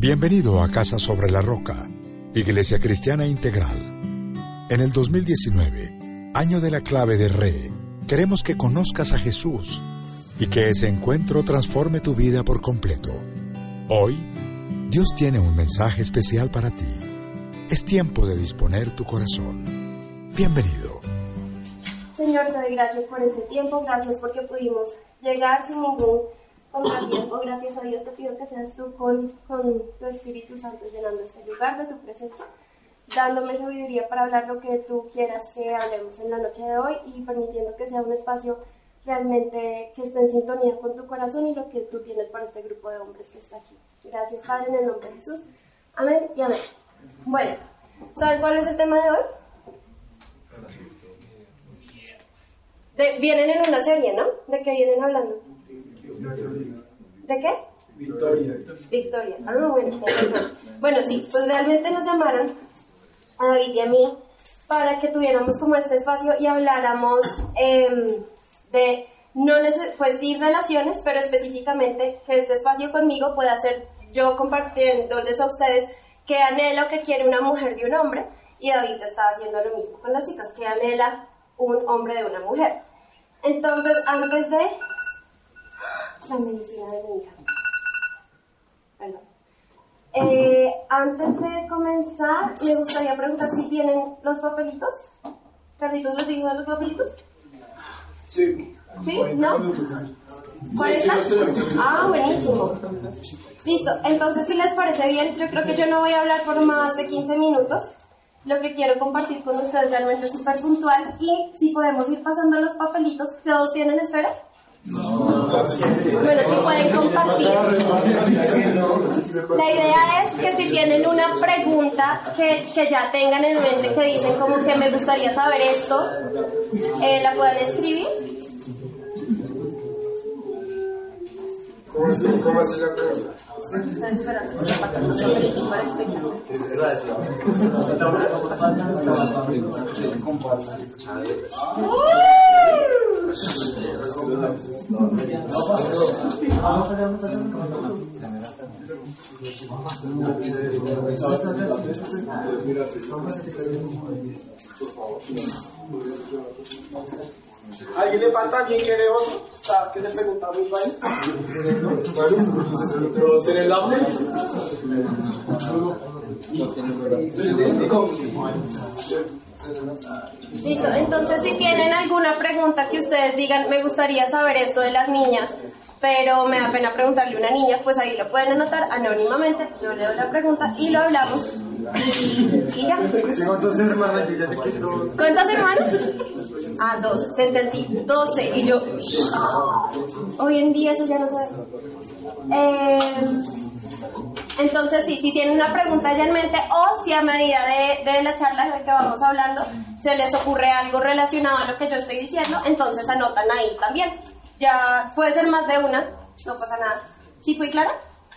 Bienvenido a Casa sobre la Roca, Iglesia Cristiana Integral. En el 2019, año de la clave de Re, queremos que conozcas a Jesús y que ese encuentro transforme tu vida por completo. Hoy, Dios tiene un mensaje especial para ti. Es tiempo de disponer tu corazón. Bienvenido. Señor, te doy gracias por este tiempo, gracias porque pudimos llegar sin ningún contratiempo. Gracias a Dios te pido que seas tú con, con tu Espíritu Santo llenando este lugar de tu presencia, dándome sabiduría para hablar lo que tú quieras que hablemos en la noche de hoy y permitiendo que sea un espacio realmente que esté en sintonía con tu corazón y lo que tú tienes para este grupo de hombres que está aquí. Gracias, Padre, en el nombre de Jesús. Amén y amén. Bueno, ¿saben cuál es el tema de hoy? De- vienen en una serie, ¿no? ¿De qué vienen hablando? ¿De qué? Victoria. Victoria. Ah, bueno. Bueno, sí, pues realmente nos llamaron a David y a mí para que tuviéramos como este espacio y habláramos em, de, no pues sí, relaciones, pero específicamente que este espacio conmigo pueda ser yo compartiéndoles a ustedes qué anhelo que quiere una mujer de un hombre y David está haciendo lo mismo con las chicas, que anhela un hombre de una mujer. Entonces, antes de... La medicina de mi hija. Perdón. Eh, antes de comenzar, me gustaría preguntar si tienen los papelitos. ¿Carlitos les dijo de los papelitos? Sí. ¿Sí? ¿No? ¿Cuál es la? Ah, buenísimo. Listo. Entonces, si les parece bien, yo creo que yo no voy a hablar por más de 15 minutos. Lo que quiero compartir con ustedes realmente es súper puntual. Y si podemos ir pasando los papelitos, ¿todos tienen esfera? Bueno, si pueden compartir. La idea es que si tienen una pregunta que, que ya tengan en mente, que dicen como que me gustaría saber esto, eh, la puedan escribir. ¿Cómo así, cómo así la pregunta? Estoy esperando explicar. ¿Alguien le falta? ¿Alguien quiere otro? ¿Sabe qué se pregunta muy bien? ¿Todos tienen lápiz? Listo, entonces si tienen alguna pregunta que ustedes digan, me gustaría saber esto de las niñas, pero me da pena preguntarle a una niña, pues ahí lo pueden anotar anónimamente, yo leo la pregunta y lo hablamos y, y ya. Tengo dos hermanas, yo ya sé que todo. ¿Cuántas hermanas? Ah, dos, te entendí, doce, y yo, hoy en día eso ya no sabe. Eh, entonces, sí, si tienen una pregunta ya en mente o si a medida de, de la charla de la que vamos hablando se les ocurre algo relacionado a lo que yo estoy diciendo, entonces anotan ahí también. Ya puede ser más de una, no pasa nada. ¿Sí fui clara?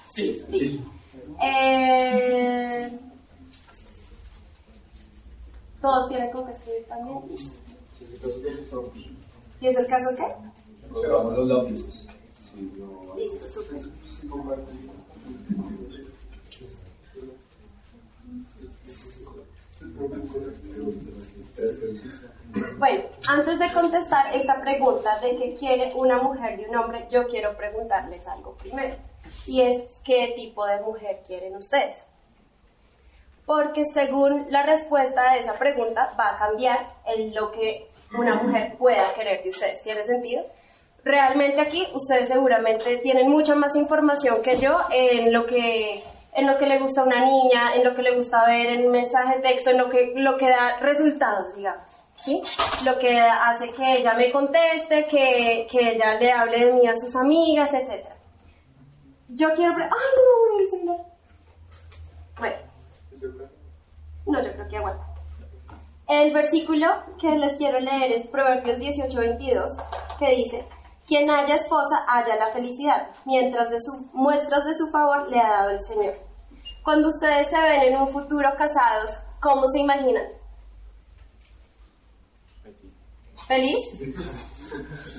Sí. Sí. Eh, todos tienen con que escribir también. ¿Si es el caso qué? Observamos los lápices. Listo, súper. Bueno, antes de contestar esta pregunta de qué quiere una mujer de un hombre, yo quiero preguntarles algo primero. Y es, ¿qué tipo de mujer quieren ustedes? Porque según la respuesta de esa pregunta va a cambiar en lo que una mujer pueda querer de ustedes. ¿Tiene sentido? Realmente aquí ustedes seguramente tienen mucha más información que yo en lo que en lo que le gusta a una niña, en lo que le gusta ver en mensaje de texto, en lo que lo que da resultados, digamos. Lo que hace que ella me conteste, que, que ella le hable de mí a sus amigas, etc. Yo quiero... ¡Ay, se me murió el celular! Bueno, no, yo creo que aguanta. El versículo que les quiero leer es Proverbios 18:22, que dice, quien haya esposa haya la felicidad, mientras de su, muestras de su favor le ha dado el Señor. Cuando ustedes se ven en un futuro casados, ¿cómo se imaginan? ¿Feliz?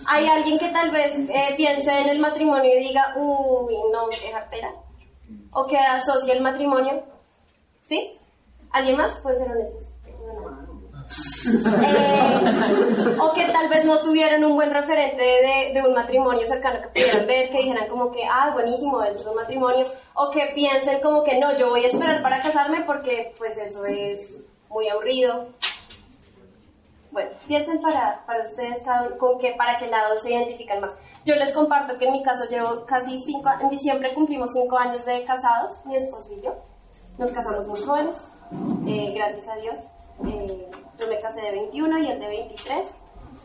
¿Hay alguien que tal vez eh, piense en el matrimonio y diga, uy, no, qué jartera? o que asocie el matrimonio. ¿Sí? ¿Alguien más? Pueden ser honestos. Eh, o que tal vez no tuvieran un buen referente de, un matrimonio cercano que pudieran ver, que dijeran como que, ah, buenísimo, eso es un matrimonio, o que piensen como que no, yo voy a esperar para casarme porque pues eso es muy aburrido. Bueno, piensen para, para ustedes con qué, para qué lado se identifican más. Yo les comparto que en mi caso llevo casi cinco, en diciembre cumplimos cinco años de casados, mi esposo y yo. Nos casamos muy jóvenes, eh, gracias a Dios. Eh, yo me casé de 21 y él de 23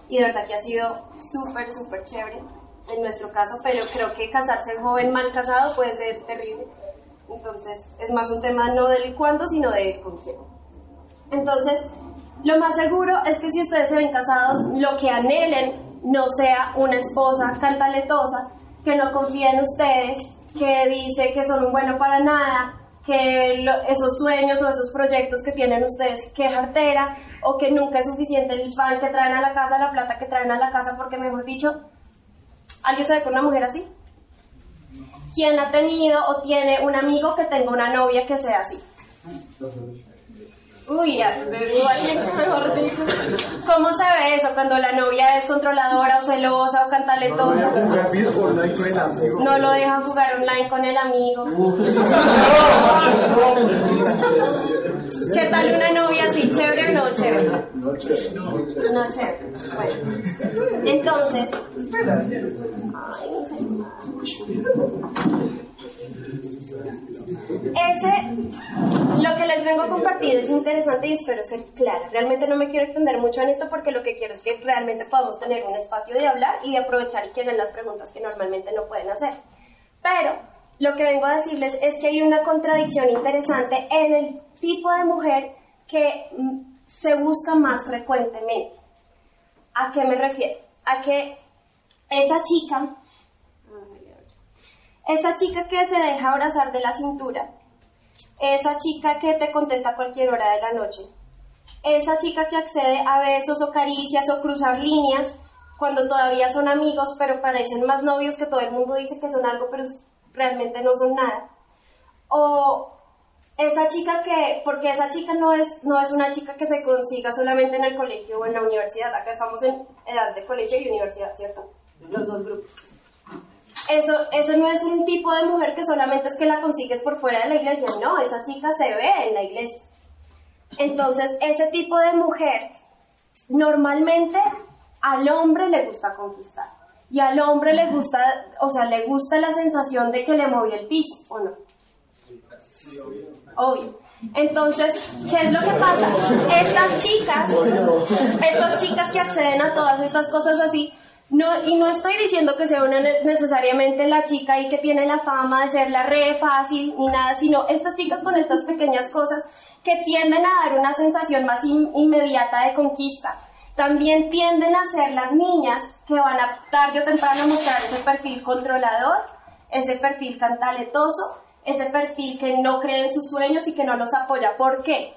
y de verdad que ha sido súper, súper chévere en nuestro caso, pero creo que casarse joven mal casado puede ser terrible. Entonces es más un tema no del cuándo, sino de con quién. Entonces, lo más seguro es que si ustedes se ven casados, lo que anhelen no sea una esposa cantaletosa, que no confía en ustedes, que dice que son un bueno para nada, que esos sueños o esos proyectos que tienen ustedes, que jartera, o que nunca es suficiente el pan que traen a la casa, la plata que traen a la casa, porque mejor dicho, ¿alguien sabe con una mujer así? ¿Quién ha tenido o tiene un amigo que tenga una novia que sea así? Uy, ya, mejor dicho. ¿Cómo se ve eso cuando la novia es controladora o celosa o cantaletosa? No lo deja jugar online con el amigo. ¿Qué tal una novia así, chévere o no chévere? No chévere. Bueno, entonces. Ay, no sé. Ese, lo que les vengo a compartir es interesante y espero ser clara. Realmente no me quiero extender mucho en esto porque lo que quiero es que realmente podamos tener un espacio de hablar y de aprovechar y que hagan las preguntas que normalmente no pueden hacer. Pero lo que vengo a decirles es que hay una contradicción interesante en el tipo de mujer que mm, se busca más frecuentemente. ¿A qué me refiero? A que esa chica esa chica que se deja abrazar de la cintura, esa chica que te contesta a cualquier hora de la noche, esa chica que accede a besos o caricias o cruzar líneas cuando todavía son amigos pero parecen más novios que todo el mundo dice que son algo pero realmente no son nada. O esa chica que, porque esa chica no es, no es una chica que se consiga solamente en el colegio o en la universidad, acá estamos en edad de colegio y universidad, ¿cierto? Los dos grupos eso, eso no es un tipo de mujer que solamente es que la consigues por fuera de la iglesia, no, esa chica se ve en la iglesia. Entonces, ese tipo de mujer normalmente al hombre le gusta conquistar. Y al hombre le gusta, o sea, le gusta la sensación de que le movió el piso, ¿o no? Sí, obvio. Obvio. Entonces, ¿qué es lo que pasa? Estas chicas, estas chicas que acceden a todas estas cosas así, no, y no estoy diciendo que sea una necesariamente la chica y que tiene la fama de ser la re fácil ni nada, sino estas chicas con estas pequeñas cosas que tienden a dar una sensación más inmediata de conquista. También tienden a ser las niñas que van a tarde o temprano mostrar ese perfil controlador, ese perfil cantaletoso, ese perfil que no cree en sus sueños y que no los apoya. ¿Por qué?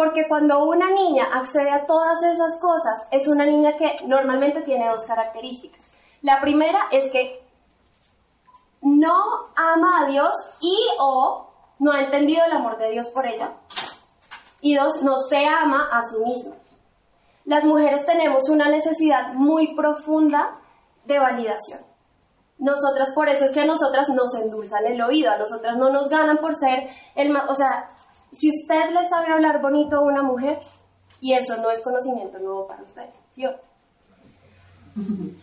Porque cuando una niña accede a todas esas cosas, es una niña que normalmente tiene dos características. La primera es que no ama a Dios y o no ha entendido el amor de Dios por ella. Y dos, no se ama a sí misma. Las mujeres tenemos una necesidad muy profunda de validación. Nosotras, por eso es que a nosotras nos endulzan el oído, a nosotras no nos ganan por ser el más, o sea, si usted le sabe hablar bonito a una mujer, y eso no es conocimiento nuevo para ustedes, ¿sí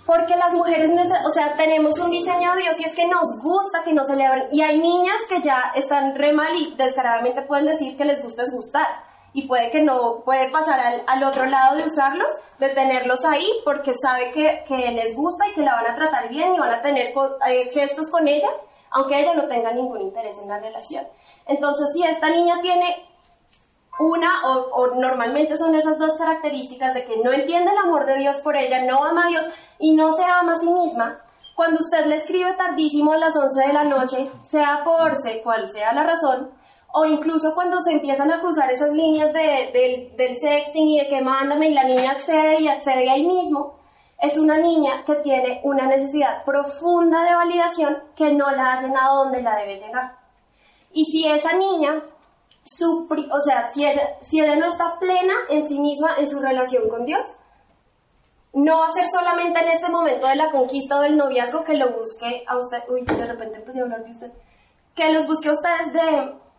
Porque las mujeres, o sea, tenemos un diseño de Dios y es que nos gusta que nos celebren. Y hay niñas que ya están re mal y descaradamente pueden decir que les gusta es gustar. Y puede que no, puede pasar al, otro lado de usarlos, de tenerlos ahí, porque sabe que, que, les gusta y que la van a tratar bien y van a tener eh, gestos con ella, aunque ella no tenga ningún interés en la relación. Entonces, si esta niña tiene una, o, normalmente son esas dos características de que no entiende el amor de Dios por ella, no ama a Dios y no se ama a sí misma, cuando usted le escribe tardísimo a las 11 de la noche, sea por ser cual sea la razón, o incluso cuando se empiezan a cruzar esas líneas de, del sexting y de que mándame y la niña accede y accede ahí mismo, es una niña que tiene una necesidad profunda de validación que no la ha llenado donde la debe llegar. Y si esa niña, su, o sea, si ella, si ella no está plena en sí misma, en su relación con Dios, no va a ser solamente en este momento de la conquista o del noviazgo que lo busque a usted, uy, de repente empecé a hablar de usted, que los busque a ustedes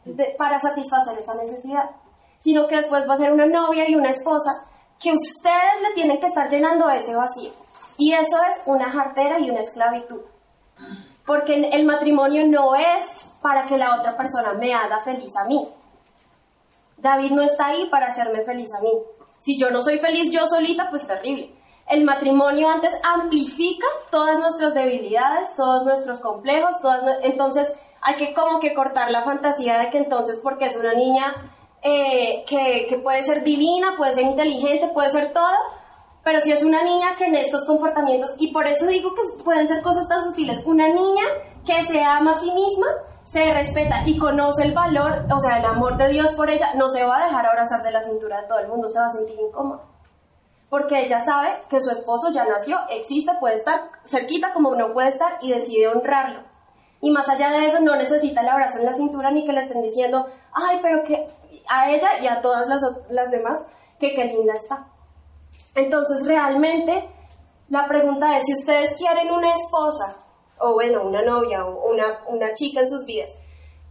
de, para satisfacer esa necesidad, sino que después va a ser una novia y una esposa que ustedes le tienen que estar llenando ese vacío. Y eso es una jartera y una esclavitud. Porque el matrimonio no es para que la otra persona me haga feliz a mí. David no está ahí para hacerme feliz a mí. Si yo no soy feliz yo solita, pues terrible. El matrimonio antes amplifica todas nuestras debilidades, todos nuestros complejos, todas, entonces hay que como que cortar la fantasía de que entonces porque es una niña eh, que, que puede ser divina, puede ser inteligente, puede ser todo, pero si es una niña que en estos comportamientos, y por eso digo que pueden ser cosas tan sutiles, una niña que se ama a sí misma, se respeta y conoce el valor, o sea, el amor de Dios por ella, no se va a dejar abrazar de la cintura de todo el mundo, se va a sentir incómoda porque ella sabe que su esposo ya nació, existe, puede estar cerquita como no puede estar y decide honrarlo. Y más allá de eso, no necesita el abrazo en la cintura ni que le estén diciendo, ay, pero que a ella y a todas las, las demás, que qué linda está. Entonces, realmente, la pregunta es, si ustedes quieren una esposa, o bueno, una novia, o una, una chica en sus vidas,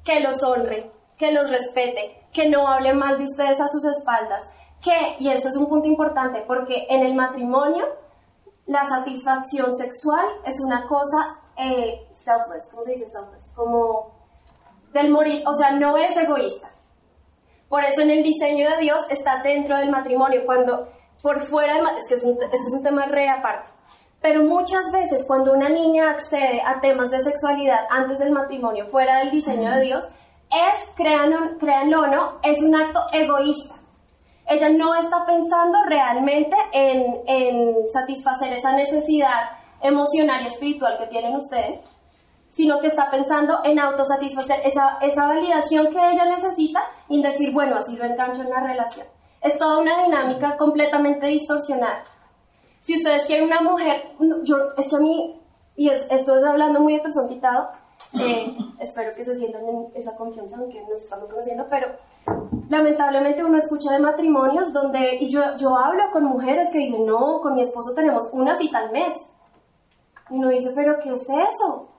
que los honre, que los respete, que no hable mal de ustedes a sus espaldas, que, y eso es un punto importante, porque en el matrimonio la satisfacción sexual es una cosa eh, selfless, ¿cómo se dice selfless? Como del morir, o sea, no es egoísta. Por eso en el diseño de Dios está dentro del matrimonio, cuando por fuera es que es un, este es un tema re aparte, pero muchas veces cuando una niña accede a temas de sexualidad antes del matrimonio, fuera del diseño de Dios, es, créanlo, créanlo o no, es un acto egoísta ella no está pensando realmente en, satisfacer esa necesidad emocional y espiritual que tienen ustedes, sino que está pensando en autosatisfacer esa, esa validación que ella necesita y en decir, bueno, así lo engancho en la relación. Es toda una dinámica completamente distorsionada. Si ustedes quieren una mujer, yo, es que a mí, y esto es hablando muy de persona quitado, eh, espero que se sientan en esa confianza, aunque nos estamos conociendo, pero lamentablemente uno escucha de matrimonios donde, y yo, yo hablo con mujeres que dicen, no, con mi esposo tenemos una cita al mes. Y uno dice, pero ¿qué es eso?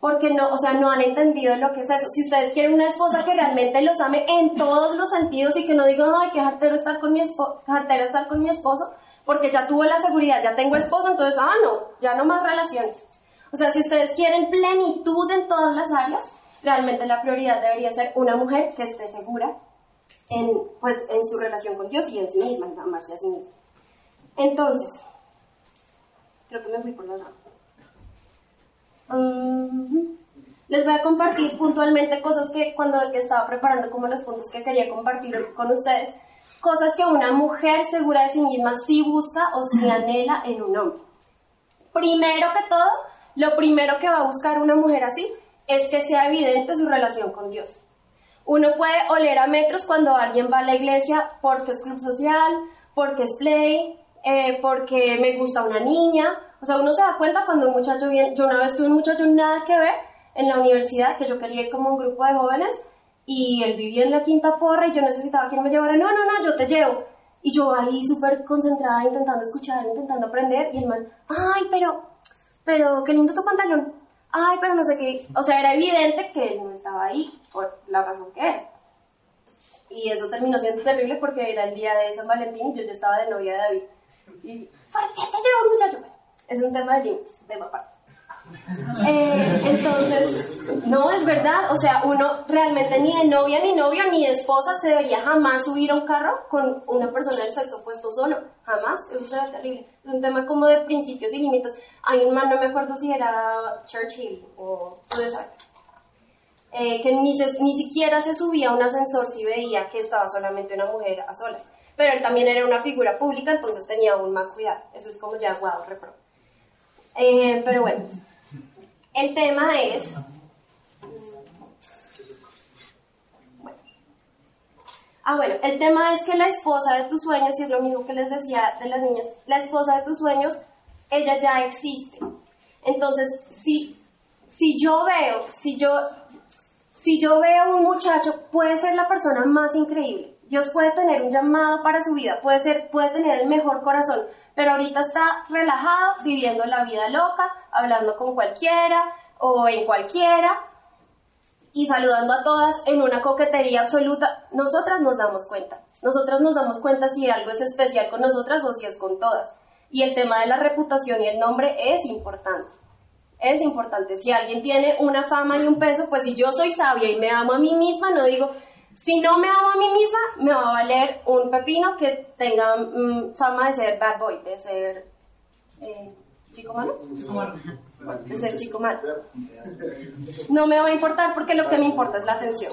Porque no, o sea, no han entendido lo que es eso. Si ustedes quieren una esposa que realmente los ame en todos los sentidos y que no digan, ay, qué jartero estar con mi esposo, estar con mi esposo, porque ya tuvo la seguridad, ya tengo esposo, entonces, ah, no, ya no más relaciones. O sea, si ustedes quieren plenitud en todas las áreas, realmente la prioridad debería ser una mujer que esté segura en, pues, en su relación con Dios y en sí misma, en amarse a sí misma. Entonces, creo que me fui por los lados. les voy a compartir puntualmente cosas que cuando estaba preparando como los puntos que quería compartir con ustedes, cosas que una mujer segura de sí misma sí busca o sí anhela en un hombre. Primero que todo, lo primero que va a buscar una mujer así es que sea evidente su relación con Dios. Uno puede oler a metros cuando alguien va a la iglesia porque es club social, porque es play, eh, porque me gusta una niña. O sea, uno se da cuenta cuando un muchacho viene. Yo una vez tuve un muchacho nada que ver en la universidad, que yo quería ir como un grupo de jóvenes, y él vivía en la quinta porra y yo necesitaba que me llevara. No, no, no, yo te llevo. Y yo ahí súper concentrada, intentando escuchar, intentando aprender, y el man, ay, pero pero qué lindo tu pantalón. Ay, pero no sé qué. O sea, era evidente que él no estaba ahí por la razón que era. Y eso terminó siendo terrible porque era el día de San Valentín y yo ya estaba de novia de David. Y, ¿por qué te llevo, muchacho? Es un tema de límites, de papá. Eh, entonces, no, es verdad, o sea, uno realmente ni de novia, ni novio, ni de esposa se debería jamás subir a un carro con una persona del sexo opuesto solo, jamás, eso sería terrible. Es un tema como de principios y límites. Hay un man, no me acuerdo si era Churchill o tú sabes, eh, que ni, ni siquiera se subía a un ascensor si veía que estaba solamente una mujer a solas. Pero él también era una figura pública, entonces tenía aún más cuidado. Eso es como ya, wow, repro. Eh, pero bueno, el tema es... Ah, bueno, el tema es que la esposa de tus sueños, y es lo mismo que les decía de las niñas, la esposa de tus sueños, ella ya existe. Entonces, si, si yo veo, si yo, Si yo veo un muchacho, puede ser la persona más increíble. Dios puede tener un llamado para su vida, puede, ser, puede tener el mejor corazón, pero ahorita está relajado, viviendo la vida loca, hablando con cualquiera o en cualquiera y saludando a todas en una coquetería absoluta. Nosotras nos damos cuenta. Nosotras nos damos cuenta si algo es especial con nosotras o si es con todas. Y el tema de la reputación y el nombre es importante. Es importante. Si alguien tiene una fama y un peso, pues si yo soy sabia y me amo a mí misma, no digo, si no me amo a mí misma, me va a valer un pepino que tenga mm, fama de ser bad boy, de ser eh, chico malo. De ser chico malo. No me va a importar porque lo que me importa es la atención.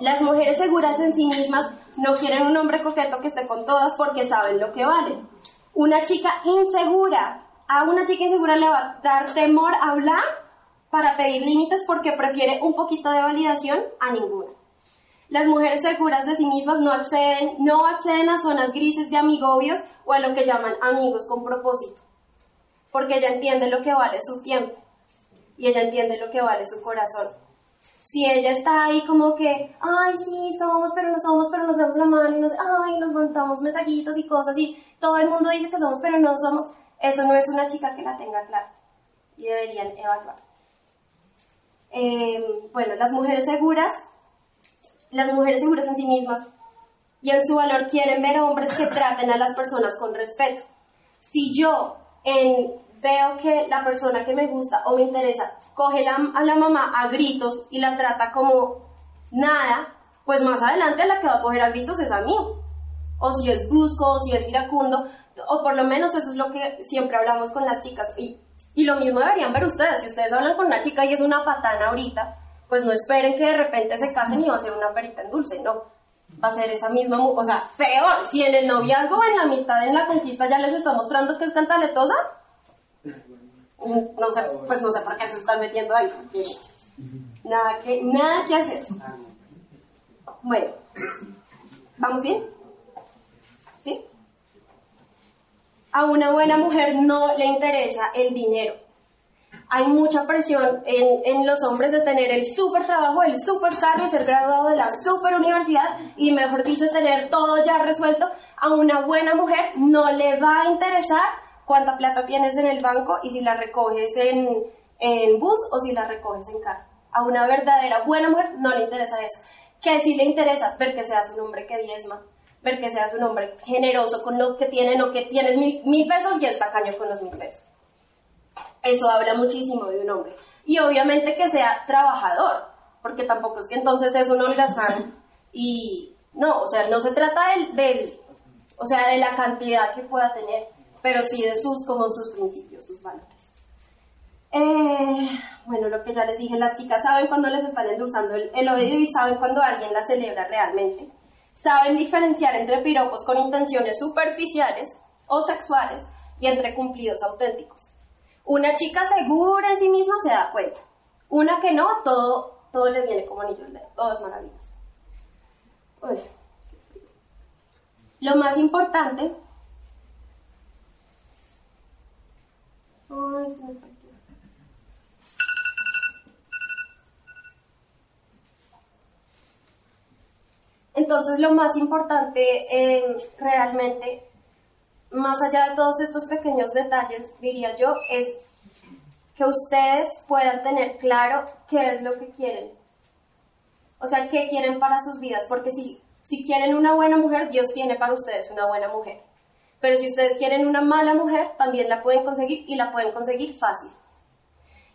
Las mujeres seguras en sí mismas no quieren un hombre coqueto que esté con todas porque saben lo que valen. Una chica insegura, a una chica insegura le va a dar temor hablar para pedir límites porque prefiere un poquito de validación a ninguna. Las mujeres seguras de sí mismas no acceden, no acceden a zonas grises de amigobios o a lo que llaman amigos con propósito, porque ella entiende lo que vale su tiempo y ella entiende lo que vale su corazón. Si ella está ahí como que, ay, sí, somos, pero no somos, pero nos damos la mano y nos, ay, nos montamos mensajitos y cosas y todo el mundo dice que somos, pero no somos, eso no es una chica que la tenga clara y deberían evaluar. Eh, bueno, las mujeres seguras las mujeres seguras en sí mismas y en su valor quieren ver hombres que traten a las personas con respeto. Si yo veo que la persona que me gusta o me interesa coge a la mamá a gritos y la trata como nada, pues más adelante la que va a coger a gritos es a mí. O si es brusco, o si es iracundo, o por lo menos eso es lo que siempre hablamos con las chicas. Y, y lo mismo deberían ver ustedes. Si ustedes hablan con una chica y es una patana ahorita, pues no esperen que de repente se casen y va a ser una perita en dulce, no. Va a ser esa misma, o sea, peor, si en el noviazgo, en la mitad, en la conquista ya les está mostrando que es cantaletosa, no sé, pues no sé por qué se están metiendo ahí, nada que, nada que hacer. Bueno, ¿vamos bien? ¿Sí? A una buena mujer no le interesa el dinero hay mucha presión en, los hombres de tener el súper trabajo, el súper cargo y ser graduado de la súper universidad y, mejor dicho, tener todo ya resuelto. A una buena mujer no le va a interesar cuánta plata tienes en el banco y si la recoges en, en bus o si la recoges en carro. A una verdadera buena mujer no le interesa eso. Que sí le interesa ver que seas un hombre que diezma, ver que seas un hombre generoso con lo que tiene, no que tienes mil, mil pesos y está caño con los mil pesos. Eso habla muchísimo de un hombre. Y obviamente que sea trabajador, porque tampoco es que entonces es un holgazán y no, o sea, no se trata del, o sea, de la cantidad que pueda tener, pero sí de sus, como sus principios, sus valores. Eh, bueno, lo que ya les dije, las chicas saben cuando les están endulzando el, el oído y saben cuando alguien la celebra realmente. Saben diferenciar entre piropos con intenciones superficiales o sexuales y entre cumplidos auténticos. Una chica segura en sí misma se da cuenta. Una que no, todo, todo le viene como anillo al dedo. Todo es maravilloso. Lo más importante. Entonces, lo más importante eh, realmente más allá de todos estos pequeños detalles, diría yo, es que ustedes puedan tener claro qué es lo que quieren. O sea, qué quieren para sus vidas, porque si, si quieren una buena mujer, Dios tiene para ustedes una buena mujer. Pero si ustedes quieren una mala mujer, también la pueden conseguir y la pueden conseguir fácil.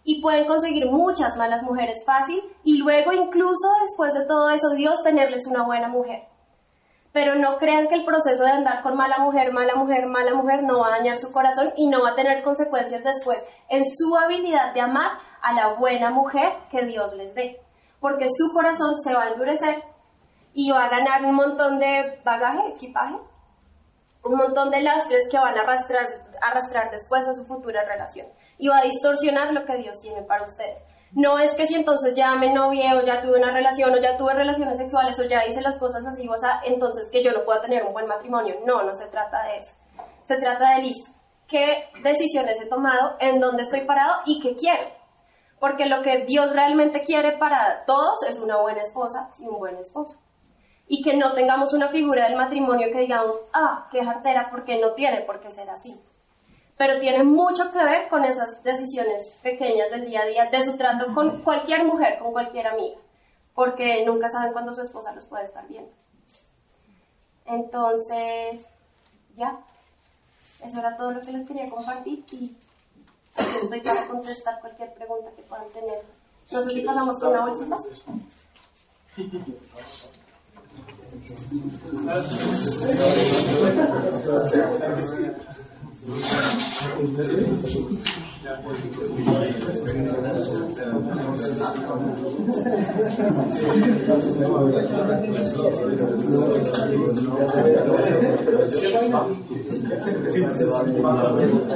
Y pueden conseguir muchas malas mujeres fácil y luego incluso después de todo eso, Dios tenerles una buena mujer pero no crean que el proceso de andar con mala mujer, mala mujer, mala mujer no va a dañar su corazón y no va a tener consecuencias después en su habilidad de amar a la buena mujer que Dios les dé, porque su corazón se va a endurecer y va a ganar un montón de bagaje, equipaje, un montón de lastres que van a arrastrar, después a su futura relación y va a distorsionar lo que Dios tiene para ustedes. No es que si entonces ya me novié o ya tuve una relación o ya tuve relaciones sexuales o ya hice las cosas así, o sea, entonces que yo no pueda tener un buen matrimonio. No, no se trata de eso. Se trata de listo. ¿Qué decisiones he tomado? ¿En dónde estoy parado? ¿Y qué quiero? Porque lo que Dios realmente quiere para todos es una buena esposa y un buen esposo. Y que no tengamos una figura del matrimonio que digamos, ah, qué jartera, porque no tiene por qué ser así. Pero tiene mucho que ver con esas decisiones pequeñas del día a día, de su trato con cualquier mujer, con cualquier amiga, porque nunca saben cuándo su esposa los puede estar viendo. Entonces, ya, eso era todo lo que les quería compartir y estoy para contestar cualquier pregunta que puedan tener. No sé si pasamos con la bolsita. フィンランド戦に参加するのは、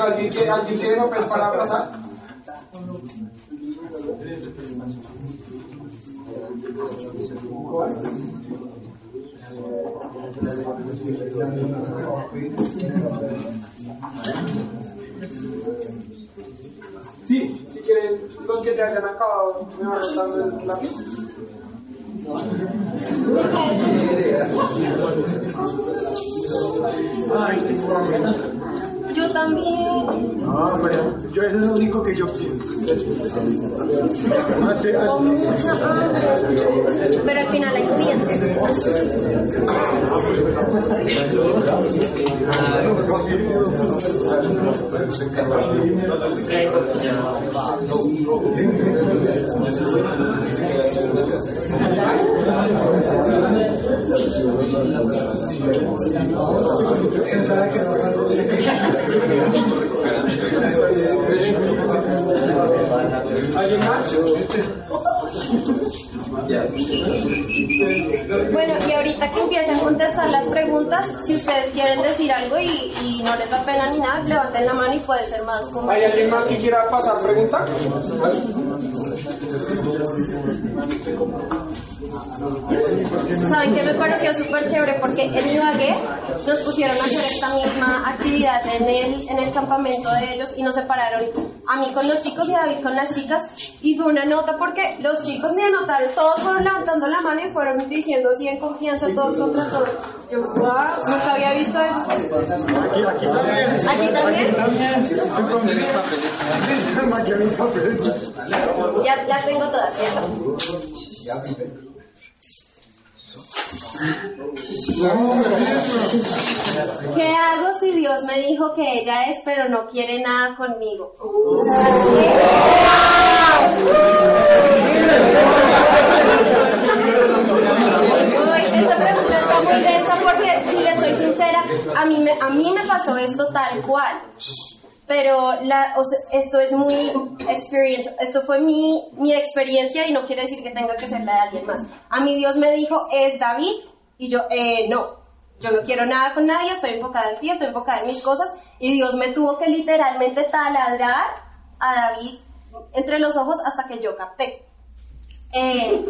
¿Alguien quiere, ¿Alguien quiere papel para abrazar? Sí, quieren, los que te hayan acabado, me van dando el lápiz. Yo también. No, pero yo es el único que yo. Con mucha hambre. Pero al final hay clientes. ¿Alguien más? Bueno, y ahorita que empiecen a contestar las preguntas, si ustedes quieren decir algo y, y no les da pena ni nada, levanten la mano y puede ser más como... ¿Hay alguien más que quiera pasar pregunta? ¿Saben qué me pareció súper chévere? Porque en Ibagué nos pusieron a hacer esta misma actividad en el, en el campamento de ellos y nos separaron a mí con los chicos y a David con las chicas y fue una nota porque los chicos me anotaron, todos fueron levantando la mano y fueron diciendo así en confianza todos contra todos. Yo, wow, nunca había visto eso. ¿Aquí también? Ya las tengo todas, ¿cierto? ¿Qué hago si Dios me dijo que ella es, pero no quiere nada conmigo? Esa pregunta está muy densa porque, si le soy sincera, a mí me, a mí me pasó esto tal cual. Pero la, o esto es muy experiential. Esto fue mi, mi experiencia y no quiere decir que tenga que ser la de alguien más. A mí Dios me dijo, es David. Y yo, eh, no, yo no quiero nada con nadie, estoy enfocada en ti, estoy enfocada en mis cosas. Y Dios me tuvo que literalmente taladrar a David entre los ojos hasta que yo capté. Eh,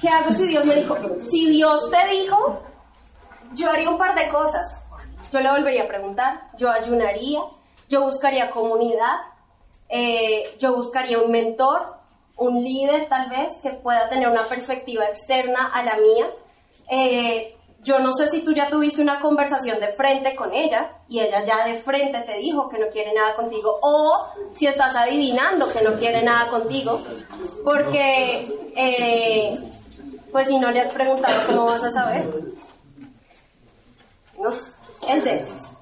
¿Qué hago si Dios me dijo? Si Dios te dijo, yo haría un par de cosas. Yo le volvería a preguntar, yo ayunaría, yo buscaría comunidad, eh, yo buscaría un mentor, un líder tal vez que pueda tener una perspectiva externa a la mía. Eh, yo no sé si tú ya tuviste una conversación de frente con ella y ella ya de frente te dijo que no quiere nada contigo o si estás adivinando que no quiere nada contigo porque eh, pues si no le has preguntado cómo vas a saber. No,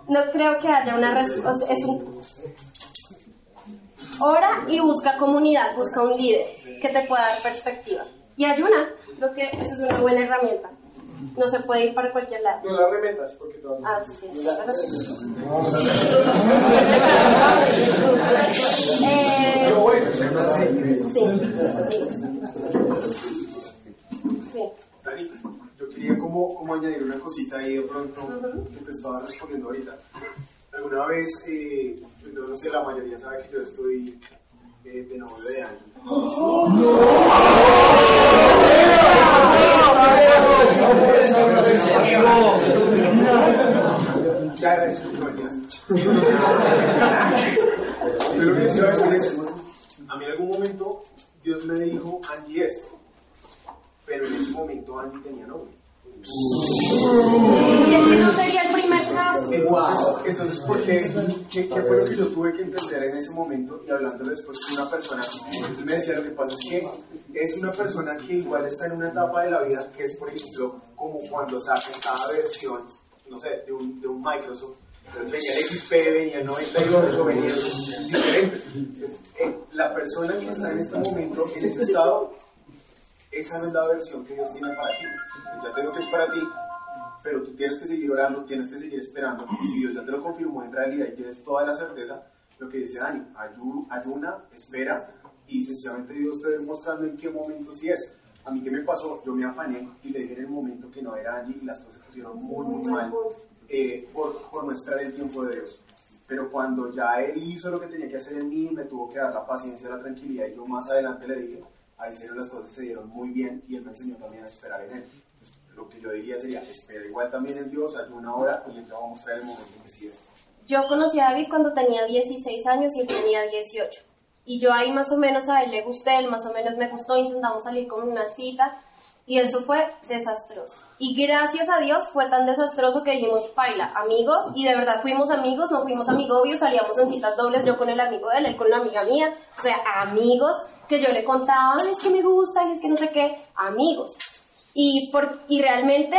no creo que haya una respuesta. Es un. Ora y busca comunidad, busca un líder que te pueda dar perspectiva. Y ayuna, creo que esa es una buena herramienta. No se puede ir para cualquier lado. No la remetas porque todavía. Ah, sí, sí. Eh, Pero bueno, sí, sí. Sí. Quería como, como añadir una cosita ahí de pronto que te estaba respondiendo ahorita. Alguna vez, eh, no, no sé, la mayoría sabe que yo estoy eh, de novio de año. Ya era eso, no. Yo lo que les iba a decir es, a mí en algún momento Dios me dijo, Angie es, pero en ese momento Angie tenía novio. Y es que no sería el primer caso. Entonces, entonces ¿por qué? ¿Qué, qué fue lo que yo tuve que entender en ese momento? Y hablando después con una persona, él me decía, lo que pasa es que es una persona que igual está en una etapa de la vida que es, por ejemplo, como cuando sacan cada versión, no sé, de un, de un Microsoft. Entonces venía el XP, venía el 98, venían diferentes. Eh, La persona que está en este momento, en ese estado, esa no es la versión que Dios tiene para ti. Ya tengo que es para ti, pero tú tienes que seguir orando, tienes que seguir esperando. Y si Dios ya te lo confirmó en realidad y tienes toda la certeza, lo que dice Dani, ayu- ayuna, espera y sencillamente Dios te va mostrando en qué momento sí es. A mí, ¿qué me pasó? Yo me afané y le dije en el momento que no era allí y las cosas se pusieron muy, muy mal eh, por, por no esperar el tiempo de Dios. Pero cuando ya Él hizo lo que tenía que hacer en mí, me tuvo que dar la paciencia, la tranquilidad y yo más adelante le dije, se dieron las cosas, se dieron muy bien y Él me enseñó también a esperar en Él. Entonces, lo que yo diría sería, espera igual también en Dios, ayuna ahora y Él te va a mostrar el momento en que sí es. Yo conocí a David cuando tenía 16 años y él tenía 18. Y yo ahí más o menos a él le gusté, él más o menos me gustó, intentamos salir con una cita y eso fue desastroso. Y gracias a Dios fue tan desastroso que dijimos, paila, amigos, y de verdad fuimos amigos, no fuimos amigobios, salíamos en citas dobles, yo con el amigo de él, él con la amiga mía, o sea, amigos, que yo le contaba, "Ay, es que me gusta, y es que no sé qué, amigos. Y, por, y realmente,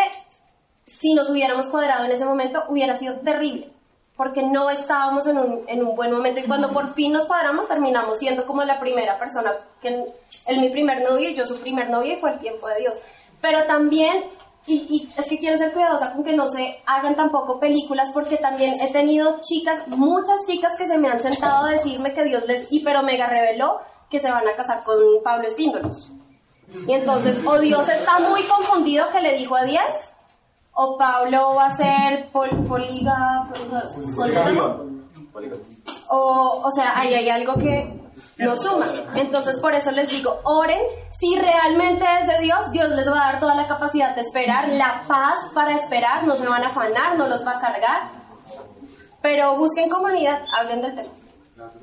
si nos hubiéramos cuadrado en ese momento, hubiera sido terrible porque no estábamos en un, en un buen momento y cuando por fin nos cuadramos terminamos siendo como la primera persona, que él mi primer novio y yo su primer novio y fue el tiempo de Dios. Pero también, y, y es que quiero ser cuidadosa con que no se hagan tampoco películas porque también he tenido chicas, muchas chicas que se me han sentado a decirme que Dios les hiper mega reveló que se van a casar con Pablo Espíndola. Y entonces, o Dios está muy confundido que le dijo a 10, o Pablo va a ser pol, poliga, polígamo. O, o sea, ahí hay algo que no suma. Entonces, por eso les digo, oren. Si realmente es de Dios, Dios les va a dar toda la capacidad de esperar, la paz para esperar, no se van a afanar, no los va a cargar. Pero busquen comunidad, hablen del tema.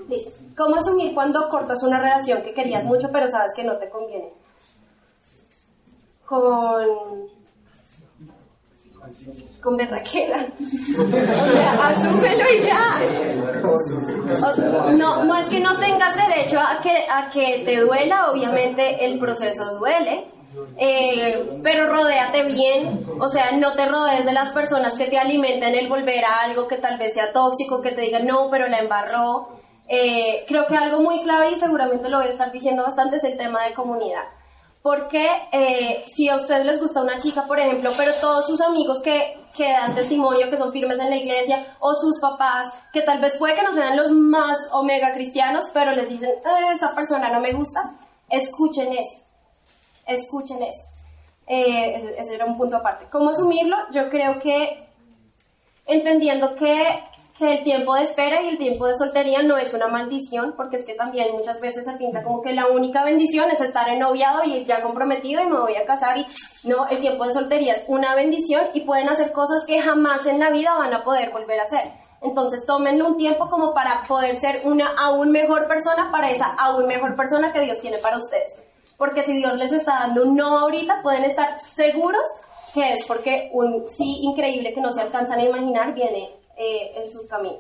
Listo. ¿Cómo asumir cuando cortas una relación que querías mucho, pero sabes que no te conviene? Con con berraquera. O sea, asúmelo y ya. No, no es que no tengas derecho a que, a que te duela, obviamente el proceso duele. eh, pero rodéate bien, o sea, no te rodees de las personas que te alimenten el volver a algo que tal vez sea tóxico, que te digan no, pero la embarró. Eh, creo que algo muy clave y seguramente lo voy a estar diciendo bastante es el tema de comunidad. Porque eh, si a ustedes les gusta una chica, por ejemplo, pero todos sus amigos que, que dan testimonio, que son firmes en la iglesia, o sus papás, que tal vez puede que no sean los más omega cristianos, pero les dicen, "Eh, esa persona no me gusta, escuchen eso, escuchen eso. Eh, ese- ese era un punto aparte. ¿Cómo asumirlo? Yo creo que entendiendo que, que el tiempo de espera y el tiempo de soltería no es una maldición, porque es que también muchas veces se pinta como que la única bendición es estar en noviado y ya comprometido y me voy a casar y no, el tiempo de soltería es una bendición y pueden hacer cosas que jamás en la vida van a poder volver a hacer. Entonces tómenle un tiempo como para poder ser una aún mejor persona para esa aún mejor persona que Dios tiene para ustedes. Porque si Dios les está dando un no ahorita, pueden estar seguros que es porque un sí increíble que no se alcanzan a imaginar viene eh, en su camino.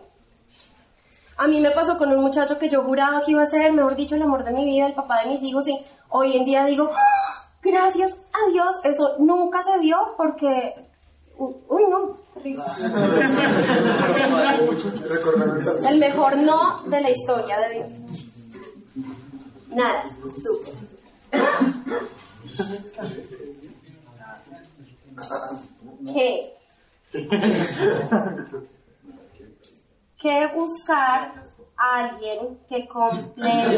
A mí me pasó con un muchacho que yo juraba que iba a ser, mejor dicho, el amor de mi vida, el papá de mis hijos, y hoy en día digo, "Ah, gracias a Dios, eso nunca se dio porque... Uy, no. El mejor no de la historia de Dios. Nada, súper. que que buscar a alguien que complete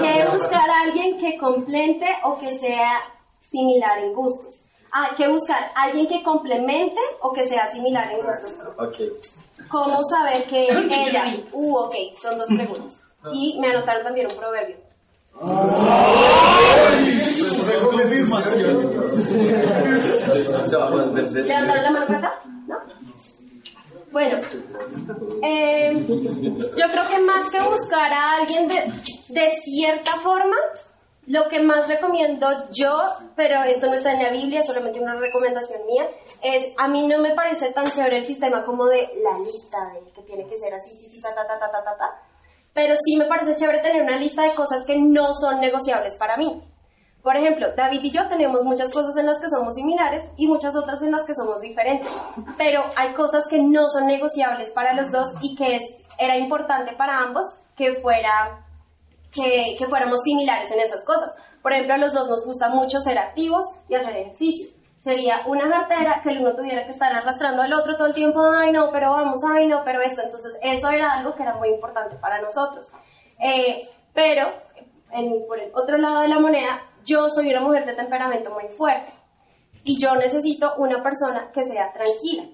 que buscar a alguien que complete o que sea similar en gustos. Ah, que buscar a alguien que complemente o que sea similar en gustos. ¿Cómo saber que es ella? Uh, ok, son dos preguntas. Y me anotaron también un proverbio. ¿Levantaron la mano para acá? ¿No? Bueno, eh, yo creo que más que buscar a alguien de, de cierta forma, lo que más recomiendo yo, pero esto no está en la Biblia, solamente una recomendación mía, es a mí no me parece tan chévere el sistema como de la lista de que tiene que ser así, sí, sí, ta, ta, ta, ta, ta, ta, ta. Pero sí me parece chévere tener una lista de cosas que no son negociables para mí. Por ejemplo, David y yo tenemos muchas cosas en las que somos similares y muchas otras en las que somos diferentes. Pero hay cosas que no son negociables para los dos y que es, era importante para ambos que fuera que, que fuéramos similares en esas cosas. Por ejemplo, a los dos nos gusta mucho ser activos y hacer ejercicio. Sería una cartera que el uno tuviera que estar arrastrando al otro todo el tiempo, ay no, pero vamos, ay no, pero esto. Entonces, eso era algo que era muy importante para nosotros. Eh, pero, en, por el otro lado de la moneda, yo soy una mujer de temperamento muy fuerte y yo necesito una persona que sea tranquila.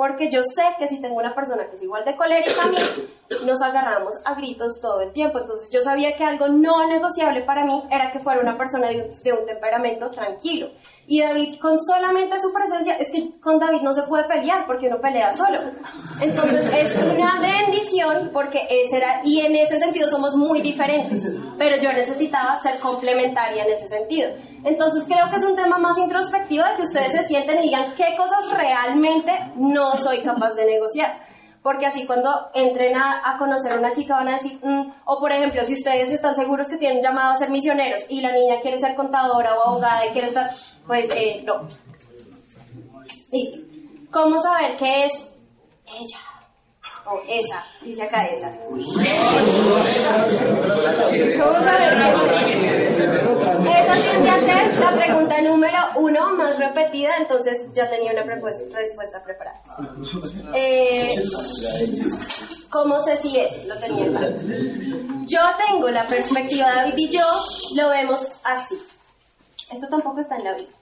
Porque yo sé que si tengo una persona que es igual de colérica a mí, nos agarramos a gritos todo el tiempo. Entonces yo sabía que algo no negociable para mí era que fuera una persona de un, de un temperamento tranquilo. Y David, con solamente su presencia, es que con David no se puede pelear porque uno pelea solo. Entonces es una bendición porque ese era, y en ese sentido somos muy diferentes, pero yo necesitaba ser complementaria en ese sentido. Entonces creo que es un tema más introspectivo de que ustedes se sienten y digan qué cosas realmente no soy capaz de negociar. Porque así cuando entren a, conocer a una chica van a decir, mm", o por ejemplo, si ustedes están seguros que tienen llamado a ser misioneros y la niña quiere ser contadora o abogada y quiere estar, pues eh, no. Listo. ¿Cómo saber qué es ella? O esa, dice acá esa. ¿Cómo saber qué es? Esa tiende a ser la pregunta número uno más repetida, entonces ya tenía una respuesta preparada. Eh, ¿Cómo sé si es? Lo tenía claro. Yo tengo la perspectiva, David y yo lo vemos así. Esto tampoco está en la Biblia.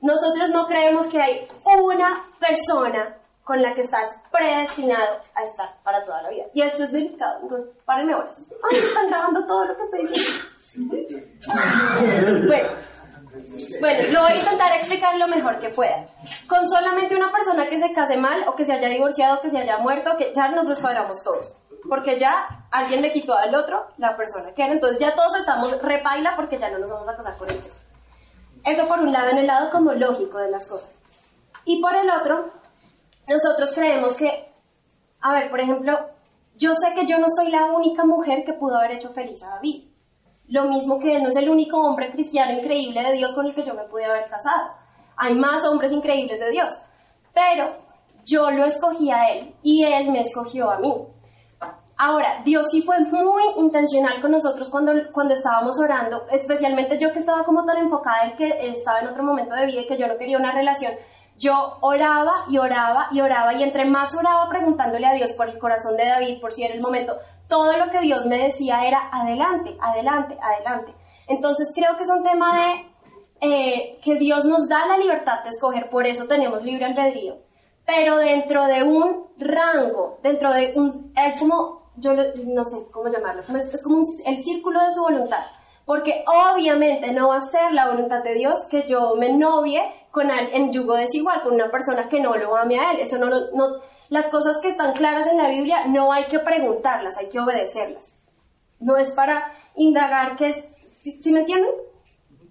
Nosotros no creemos que hay una persona con la que estás predestinado a estar para toda la vida. Y esto es delicado, entonces párenme horas. Ay, están grabando todo lo que estoy diciendo. Bueno, bueno, lo voy a intentar explicar lo mejor que pueda. Con solamente una persona que se case mal o que se haya divorciado, que se haya muerto, que ya nos descuadramos todos. Porque ya alguien le quitó al otro la persona que era. Entonces ya todos estamos repaila porque ya no nos vamos a casar con él. Eso por un lado, en el lado como lógico de las cosas. Y por el otro, nosotros creemos que, a ver, por ejemplo, yo sé que yo no soy la única mujer que pudo haber hecho feliz a David. Lo mismo que él no es el único hombre cristiano increíble de Dios con el que yo me pude haber casado. Hay más hombres increíbles de Dios. Pero yo lo escogí a él y él me escogió a mí. Ahora, Dios sí fue muy intencional con nosotros cuando, cuando estábamos orando, especialmente yo que estaba como tan enfocada en que estaba en otro momento de vida y que yo no quería una relación. Yo oraba y oraba y oraba y entre más oraba preguntándole a Dios por el corazón de David, por si era el momento, todo lo que Dios me decía era adelante, adelante, adelante. Entonces creo que es un tema de eh, que Dios nos da la libertad de escoger, por eso tenemos libre albedrío, pero dentro de un rango, dentro de un, es como, yo no sé cómo llamarlo, es, como el círculo de su voluntad, porque obviamente no va a ser la voluntad de Dios que yo me novie con al- en yugo desigual, con una persona que no lo ame a Él, eso no, no- las cosas que están claras en la Biblia no hay que preguntarlas, hay que obedecerlas. No es para indagar que es, ¿sí, sí me entienden?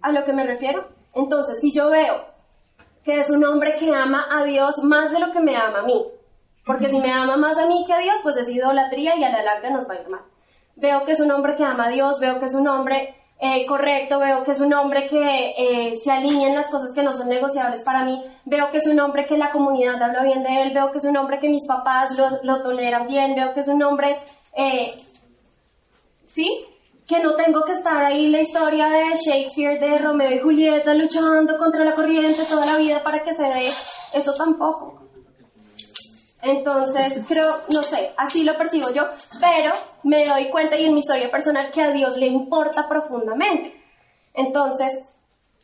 a lo que me refiero. Entonces, si yo veo que es un hombre que ama a Dios más de lo que me ama a mí, porque si me ama más a mí que a Dios, pues es idolatría y a la larga nos va a ir mal. Veo que es un hombre que ama a Dios, veo que es un hombre eh, correcto, veo que es un hombre que eh, se alinea en las cosas que no son negociables para mí, veo que es un hombre que la comunidad habla bien de él, veo que es un hombre que mis papás lo, lo toleran bien, veo que es un hombre, eh, ¿sí? que no tengo que estar ahí la historia de Shakespeare, de Romeo y Julieta luchando contra la corriente toda la vida para que se dé, eso tampoco. Entonces, creo, no sé, así lo percibo yo, pero me doy cuenta y en mi historia personal que a Dios le importa profundamente. Entonces,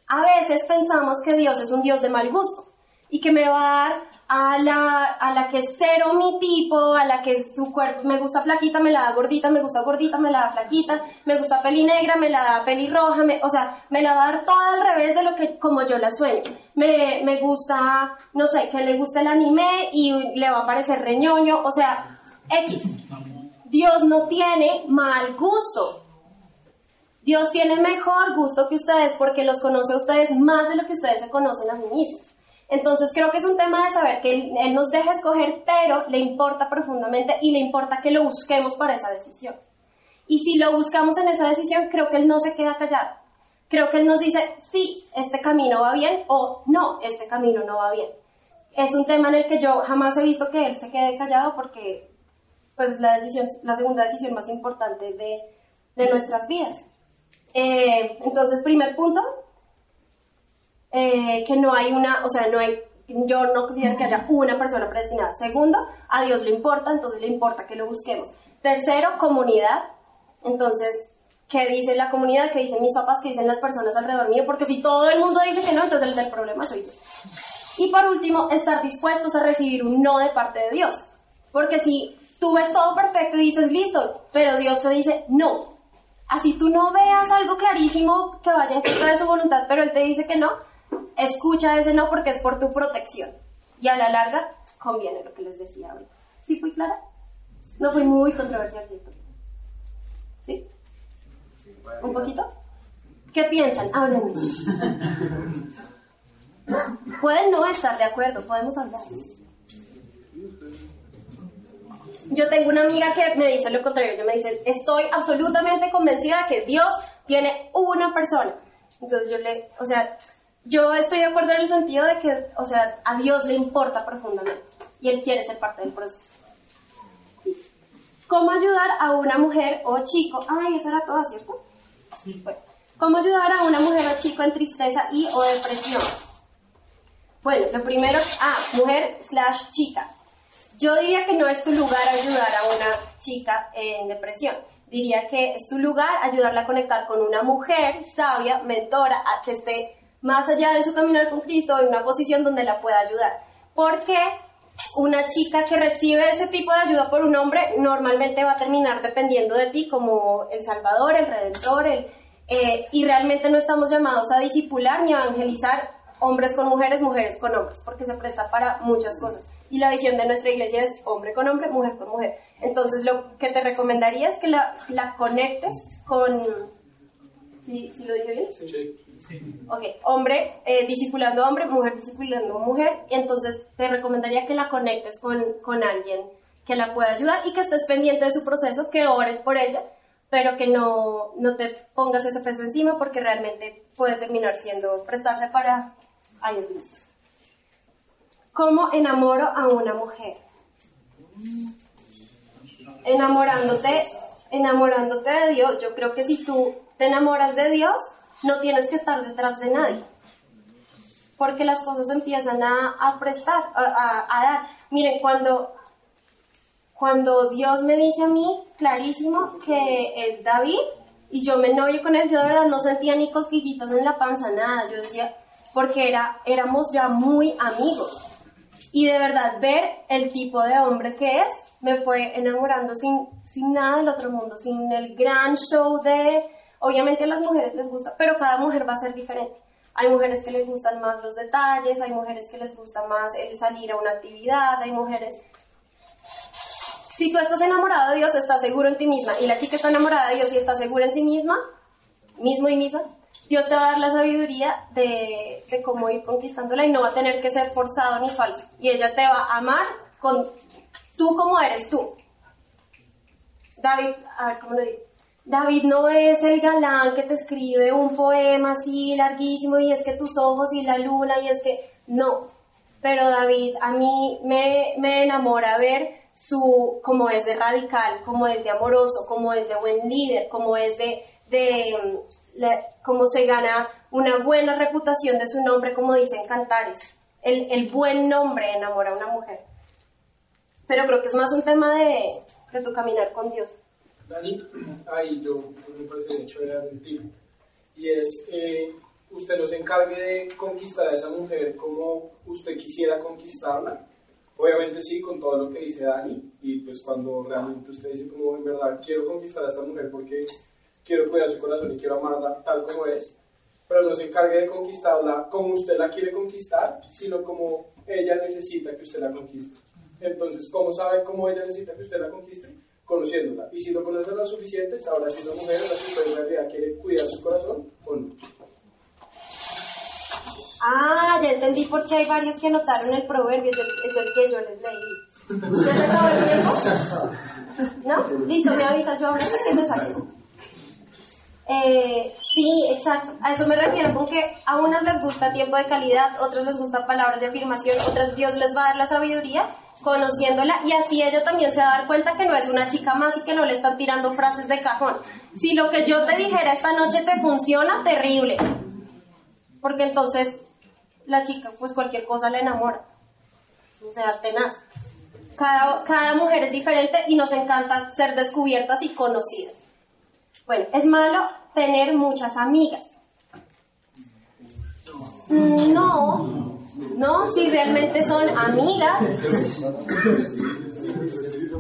a veces pensamos que Dios es un Dios de mal gusto y que me va a dar a la, a la que es cero mi tipo, a la que su cuerpo me gusta flaquita, me la da gordita, me gusta gordita, me la da flaquita, me gusta peli negra, me la da peli roja, me, o sea, me la va a dar toda al revés de lo que como yo la sueño. Me, me gusta, no sé, que le guste el anime y le va a parecer reñoño, o sea, X. Dios no tiene mal gusto. Dios tiene mejor gusto que ustedes porque los conoce a ustedes más de lo que ustedes se conocen a sí mismos. Entonces creo que es un tema de saber que él, nos deja escoger, pero le importa profundamente y le importa que lo busquemos para esa decisión. Y si lo buscamos en esa decisión, creo que Él no se queda callado. Creo que Él nos dice, sí, este camino va bien o no, este camino no va bien. Es un tema en el que yo jamás he visto que Él se quede callado porque pues, es la, decisión, la segunda decisión más importante de, de nuestras vidas. Eh, entonces, primer punto, eh, que no hay una, o sea, no hay, yo no considero que haya una persona predestinada. Segundo, a Dios le importa, entonces le importa que lo busquemos. Tercero, comunidad. Entonces, ¿qué dice la comunidad? ¿Qué dicen mis papás? ¿Qué dicen las personas alrededor mío? Porque si todo el mundo dice que no, entonces el del problema soy yo. Y por último, estar dispuestos a recibir un no de parte de Dios. Porque si tú ves todo perfecto y dices, listo, pero Dios te dice, no. Así tú no veas algo clarísimo que vaya en contra de su voluntad, pero Él te dice que no, escucha ese no porque es por tu protección. Y a la larga conviene lo que les decía hoy. ¿Sí fui clara? No fui muy controversial. ¿Sí? ¿Un poquito? ¿Qué piensan? Háblenme. Pueden no estar de acuerdo, podemos hablar. Yo tengo una amiga que me dice lo contrario, yo me dice, estoy absolutamente convencida de que Dios tiene una persona. Entonces yo le, o sea, yo estoy de acuerdo en el sentido de que, o sea, a Dios le importa profundamente y Él quiere ser parte del proceso. ¿Cómo ayudar a una mujer o chico? Ay, esa era toda, ¿cierto? Bueno, ¿cómo ayudar a una mujer o chico en tristeza y o depresión? Bueno, lo primero, ah, mujer slash chica. Yo diría que no es tu lugar ayudar a una chica en depresión. Diría que es tu lugar ayudarla a conectar con una mujer sabia, mentora, a que esté más allá de su caminar con Cristo, en una posición donde la pueda ayudar. Porque una chica que recibe ese tipo de ayuda por un hombre normalmente va a terminar dependiendo de ti como el Salvador, el Redentor, el, eh, y realmente no estamos llamados a disipular ni a evangelizar hombres con mujeres, mujeres con hombres, porque se presta para muchas cosas. Y la visión de nuestra iglesia es hombre con hombre, mujer con mujer. Entonces lo que te recomendaría es que la, la conectes con... ¿Sí, ¿Sí lo dije bien? Sí. Ok, hombre eh, discipulando hombre, mujer discipulando mujer, y entonces te recomendaría que la conectes con, con alguien que la pueda ayudar y que estés pendiente de su proceso, que ores por ella, pero que no, no te pongas ese peso encima porque realmente puede terminar siendo prestarse para años más. ¿Cómo enamoro a una mujer? Enamorándote, enamorándote de Dios. Yo creo que si tú te enamoras de Dios, no tienes que estar detrás de nadie. Porque las cosas empiezan a, prestar, a, dar. Miren, cuando, cuando Dios me dice a mí clarísimo que es David y yo me novio con él, yo de verdad no sentía ni cosquillitas en la panza, nada. Yo decía, porque era, éramos ya muy amigos. Y de verdad ver el tipo de hombre que es, me fue enamorando sin, sin nada del otro mundo, sin el gran show de Obviamente a las mujeres les gusta, pero cada mujer va a ser diferente. Hay mujeres que les gustan más los detalles, hay mujeres que les gusta más el salir a una actividad, hay mujeres... Si tú estás enamorado de Dios, estás seguro en ti misma, y la chica está enamorada de Dios y está segura en sí misma, mismo y misma, Dios te va a dar la sabiduría de, de cómo ir conquistándola y no va a tener que ser forzado ni falso. Y ella te va a amar con tú como eres tú. David, a ver cómo lo digo. David no es el galán que te escribe un poema así larguísimo y es que tus ojos y la luna y es que no. Pero David a mí me, me enamora ver su, cómo es de radical, cómo es de amoroso, cómo es de buen líder, cómo es de, de cómo se gana una buena reputación de su nombre, como dicen cantares. El, el buen nombre enamora a una mujer. Pero creo que es más un tema de, de tu caminar con Dios. Dani, ahí yo me parece de hecho era. Y es, usted no se encargue de conquistar a esa mujer como usted quisiera conquistarla. Obviamente sí, con todo lo que dice Dani, y pues cuando realmente usted dice como en verdad quiero conquistar a esta mujer porque quiero cuidar su corazón y quiero amarla tal como es, pero no se encargue de conquistarla como usted la quiere conquistar, sino como ella necesita que usted la conquiste. Entonces, ¿cómo sabe cómo ella necesita que usted la conquiste? Conociéndola. Y si no conoce lo suficiente, sabrá si una mujer la en realidad quiere cuidar su corazón o no. Ah, ya entendí por qué hay varios que anotaron el proverbio, es el, que yo les leí. ¿Ya se acabó el tiempo? ¿No? Listo, me avisas, yo ahora que me saco. Eh, sí, exacto. A eso me refiero con que a unas les gusta tiempo de calidad, otros les gusta palabras de afirmación, otras Dios les va a dar la sabiduría conociéndola y así ella también se va a dar cuenta que no es una chica más y que no le están tirando frases de cajón. Si lo que yo te dijera esta noche te funciona, terrible. Porque entonces la chica pues cualquier cosa le enamora. O sea, tenaz. Cada, cada mujer es diferente y nos encanta ser descubiertas y conocidas. Bueno, es malo tener muchas amigas. Mm, no, no, si realmente son amigas.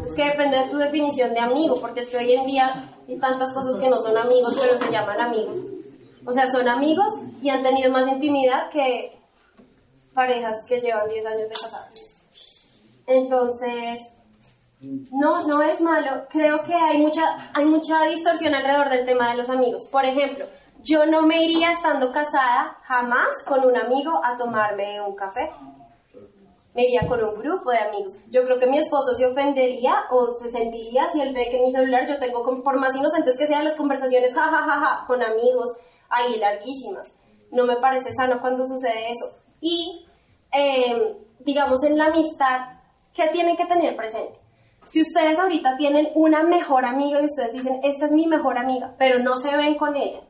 Es que depende de tu definición de amigo, porque es que hoy en día hay tantas cosas que no son amigos, pero se llaman amigos. O sea, son amigos y han tenido más intimidad que parejas que llevan 10 años de casados. Entonces, no, no es malo. Creo que hay mucha, hay mucha distorsión alrededor del tema de los amigos. Por ejemplo, yo no me iría estando casada jamás con un amigo a tomarme un café. Me iría con un grupo de amigos. Yo creo que mi esposo se ofendería o se sentiría si él ve que en mi celular yo tengo, por más inocentes que sean las conversaciones, jajajaja, con amigos ahí larguísimas. No me parece sano cuando sucede eso. Y, em, digamos, en la amistad, ¿qué tienen que tener presente? Si ustedes ahorita tienen una mejor amiga y ustedes dicen, esta es mi mejor amiga, pero no se ven con ella,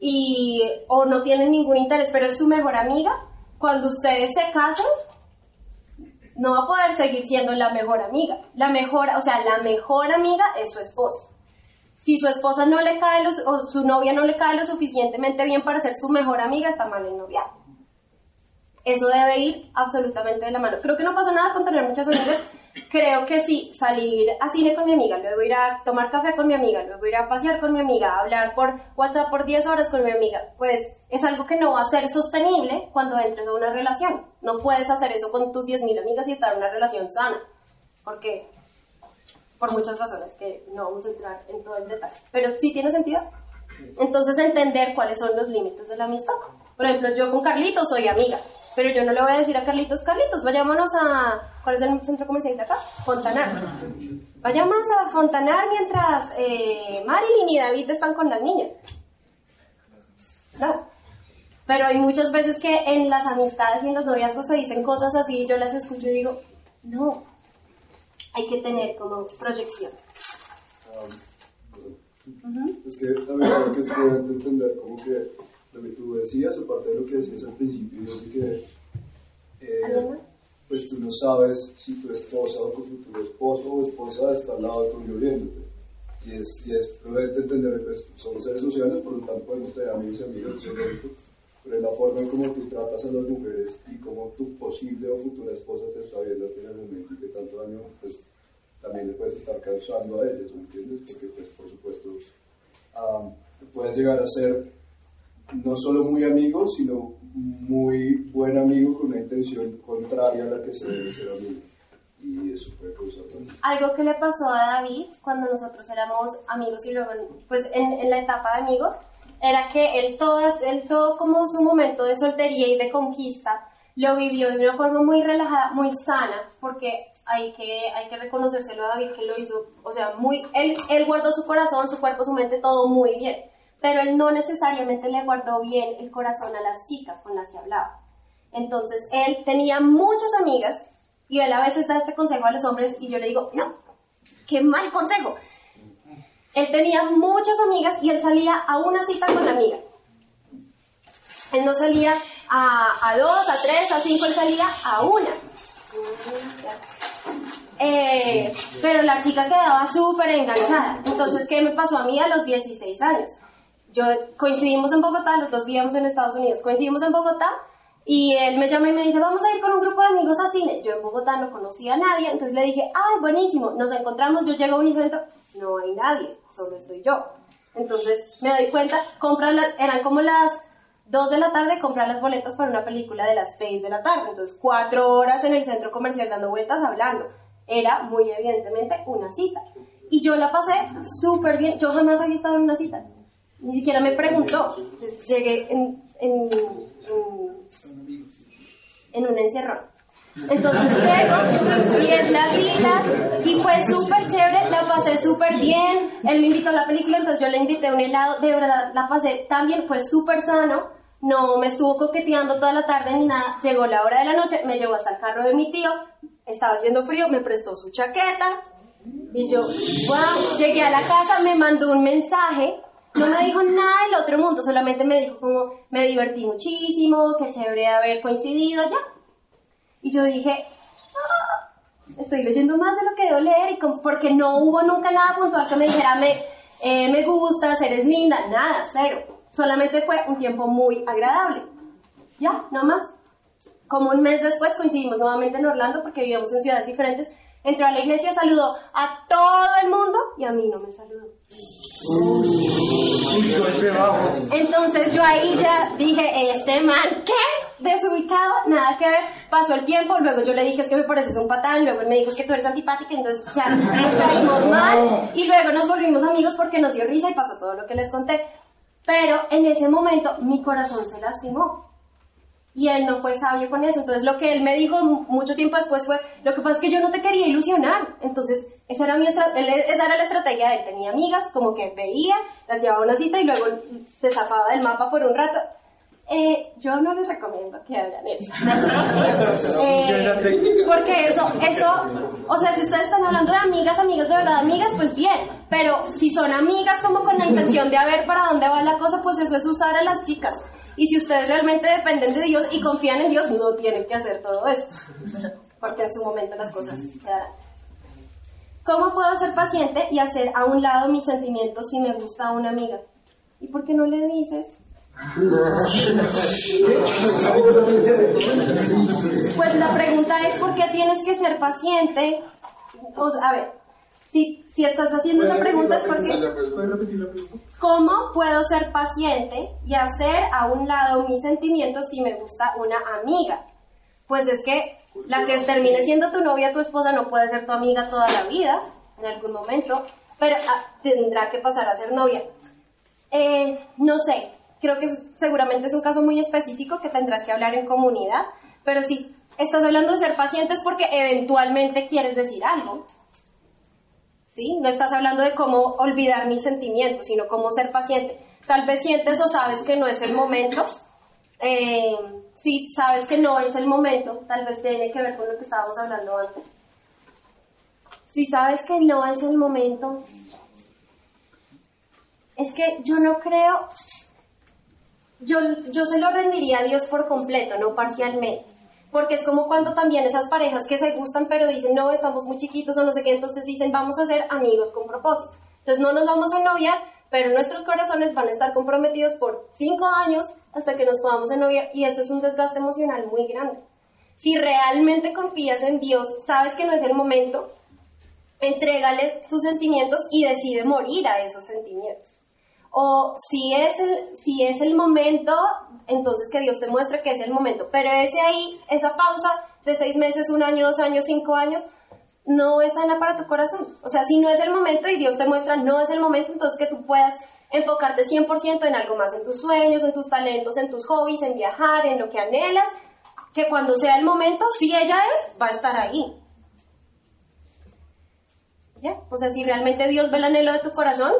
y, o no tienen ningún interés, pero es su mejor amiga, cuando ustedes se casan, no va a poder seguir siendo la mejor amiga. La mejor, o sea, la mejor amiga es su esposa. Si su esposa no le cae o su novia no le cae lo suficientemente bien para ser su mejor amiga, está mal en novia. Eso debe ir absolutamente de la mano. Creo que no pasa nada con tener muchas amigas creo que sí, salir a cine con mi amiga, luego ir a tomar café con mi amiga, luego ir a pasear con mi amiga, hablar por WhatsApp por 10 horas con mi amiga, pues es algo que no va a ser sostenible cuando entres a una relación. No puedes hacer eso con tus 10.000 amigas y estar en una relación sana, porque por muchas razones que no vamos a entrar en todo el detalle, pero sí tiene sentido. Entonces entender cuáles son los límites de la amistad. Por ejemplo, yo con Carlitos soy amiga, pero yo no le voy a decir a Carlitos, Carlitos, vayámonos a, ¿cuál es el centro comercial de acá? Fontanar. Vayámonos a Fontanar mientras eh, Marilyn y David están con las niñas. No. Pero hay muchas veces que en las amistades y en los noviazgos se dicen cosas así y yo las escucho y digo, no, hay que tener como proyección. Es que también creo que entender como que lo que tú decías, o parte de lo que decías al principio, es que eh, pues tú no sabes si tu esposa o tu futuro esposo o esposa está al lado tuyo viéndote. Y es, y es prudente entender pues, somos seres sociales, por lo tanto podemos tener amigos y amigas, pero es la forma en cómo tú tratas a las mujeres y cómo tu posible o futura esposa te está viendo en el momento y que tanto daño pues, también le puedes estar causando a ellos, ¿me entiendes? Porque pues por supuesto puedes llegar a ser no solo muy amigo, sino muy buen amigo con una intención contraria a la que se debe ser amigo. Y eso también. Algo que le pasó a David cuando nosotros éramos amigos y luego, pues en, en la etapa de amigos, era que él todo, él todo como su momento de soltería y de conquista lo vivió de una forma muy relajada, muy sana, porque hay que, hay que reconocérselo a David que lo hizo, o sea, muy, él, él guardó su corazón, su cuerpo, su mente, todo muy bien pero él no necesariamente le guardó bien el corazón a las chicas con las que hablaba. Entonces, él tenía muchas amigas, Y él a veces da este consejo a los hombres y yo le digo, no, qué mal consejo. Él tenía muchas amigas y él salía a una cita con la amiga. Él no salía a, dos, a tres, a cinco, él salía a una. Eh, pero la chica quedaba súper enganchada. Entonces, ¿qué me pasó a mí a los 16 años? Yo coincidimos en Bogotá, los dos vivíamos en Estados Unidos, coincidimos en Bogotá y él me llama y me dice, vamos a ir con un grupo de amigos a cine. Yo en Bogotá no conocía a nadie, entonces le dije, ay, buenísimo, nos encontramos, yo llego a Unicentro, no hay nadie, solo estoy yo. Entonces me doy cuenta, compra eran como las 2 de la tarde, comprar las boletas para una película de las 6 de la tarde. Entonces, cuatro horas en el centro comercial dando vueltas hablando. Era muy evidentemente una cita. Y yo la pasé súper bien. Yo jamás había estado en una cita. Ni siquiera me preguntó. Entonces, llegué en, en, en, un encerrón. Entonces llego y es la cita y fue súper chévere, la pasé súper bien. Él me invitó a la película, entonces yo le invité a un helado. De verdad, la pasé también, fue súper sano. No me estuvo coqueteando toda la tarde ni nada. Llegó la hora de la noche, me llevó hasta el carro de mi tío, estaba haciendo frío, me prestó su chaqueta y yo, wow, llegué a la casa, me mandó un mensaje, no me dijo nada del otro mundo, solamente me dijo como, me divertí muchísimo, qué chévere haber coincidido, ya. Y yo dije, ah, estoy leyendo más de lo que debo leer, y porque no hubo nunca nada puntual que me dijera, me, eh, me gustas, eres linda, nada, cero. Solamente fue un tiempo muy agradable. Ya, no más. Como un mes después coincidimos nuevamente en Orlando porque vivíamos en ciudades diferentes. Entró a la iglesia, saludó a todo el mundo y a mí no me saludó. Entonces yo ahí ya dije, este man, ¿qué? Desubicado, nada que ver. Pasó el tiempo, luego yo le dije, es que me pareces un patán, luego él me dijo, es que tú eres antipática, entonces ya nos caímos mal. Y luego nos volvimos amigos porque nos dio risa y pasó todo lo que les conté. Pero en ese momento mi corazón se lastimó y él no fue sabio con eso. Entonces lo que él me dijo mucho tiempo después fue, lo que pasa es que yo no te quería ilusionar. Entonces esa era, mi esa era la estrategia de él. Tenía amigas, como que veía, las llevaba a una cita y luego se zafaba del mapa por un rato. Eh, yo no les recomiendo que hagan eso. Eh, porque eso, eso, o sea, si ustedes están hablando de amigas, amigas de verdad, amigas, pues bien. Pero si son amigas como con la intención de a ver para dónde va la cosa, pues eso es usar a las chicas. Y si ustedes realmente dependen de Dios y confían en Dios, no tienen que hacer todo esto. Porque en su momento las cosas se darán. ¿Cómo puedo ser paciente y hacer a un lado mis sentimientos si me gusta a una amiga? ¿Y por qué no le dices? Pues la pregunta es ¿por qué tienes que ser paciente? a ver, si, si estás haciendo esa pregunta es porque... ¿Cómo puedo ser paciente y hacer a un lado mis sentimientos si me gusta una amiga? Pues es que la que termine siendo tu novia, tu esposa, no puede ser tu amiga toda la vida, en algún momento, pero ah, tendrá que pasar a ser novia. Eh, no sé, creo que seguramente es un caso muy específico que tendrás que hablar en comunidad, pero si estás hablando de ser paciente es porque eventualmente quieres decir algo. No estás hablando de cómo olvidar mis sentimientos, sino cómo ser paciente. Tal vez sientes o sabes que no es el momento. Eh, si sabes que no es el momento, tal vez tiene que ver con lo que estábamos hablando antes. Si sabes que no es el momento, es que yo no creo yo, yo se lo rendiría a Dios por completo, no parcialmente. Porque es como cuando también esas parejas que se gustan pero dicen, no, estamos muy chiquitos o no sé qué, entonces dicen, vamos a ser amigos con propósito. Entonces no nos vamos a noviar, pero nuestros corazones van a estar comprometidos por cinco años hasta que nos podamos noviar y eso es un desgaste emocional muy grande. Si realmente confías en Dios, sabes que no es el momento, entrégale tus sentimientos y decide morir a esos sentimientos. O si es, el, si es el momento, entonces que Dios te muestre que es el momento. Pero ese ahí, esa pausa de seis meses, un año, dos años, cinco años, no es sana para tu corazón. O sea, si no es el momento y Dios te muestra no es el momento, entonces que tú puedas enfocarte 100% en algo más, en tus sueños, en tus talentos, en tus hobbies, en viajar, en lo que anhelas, que cuando sea el momento, si ella es, va a estar ahí. ¿Ya? O sea, si realmente Dios ve el anhelo de tu corazón,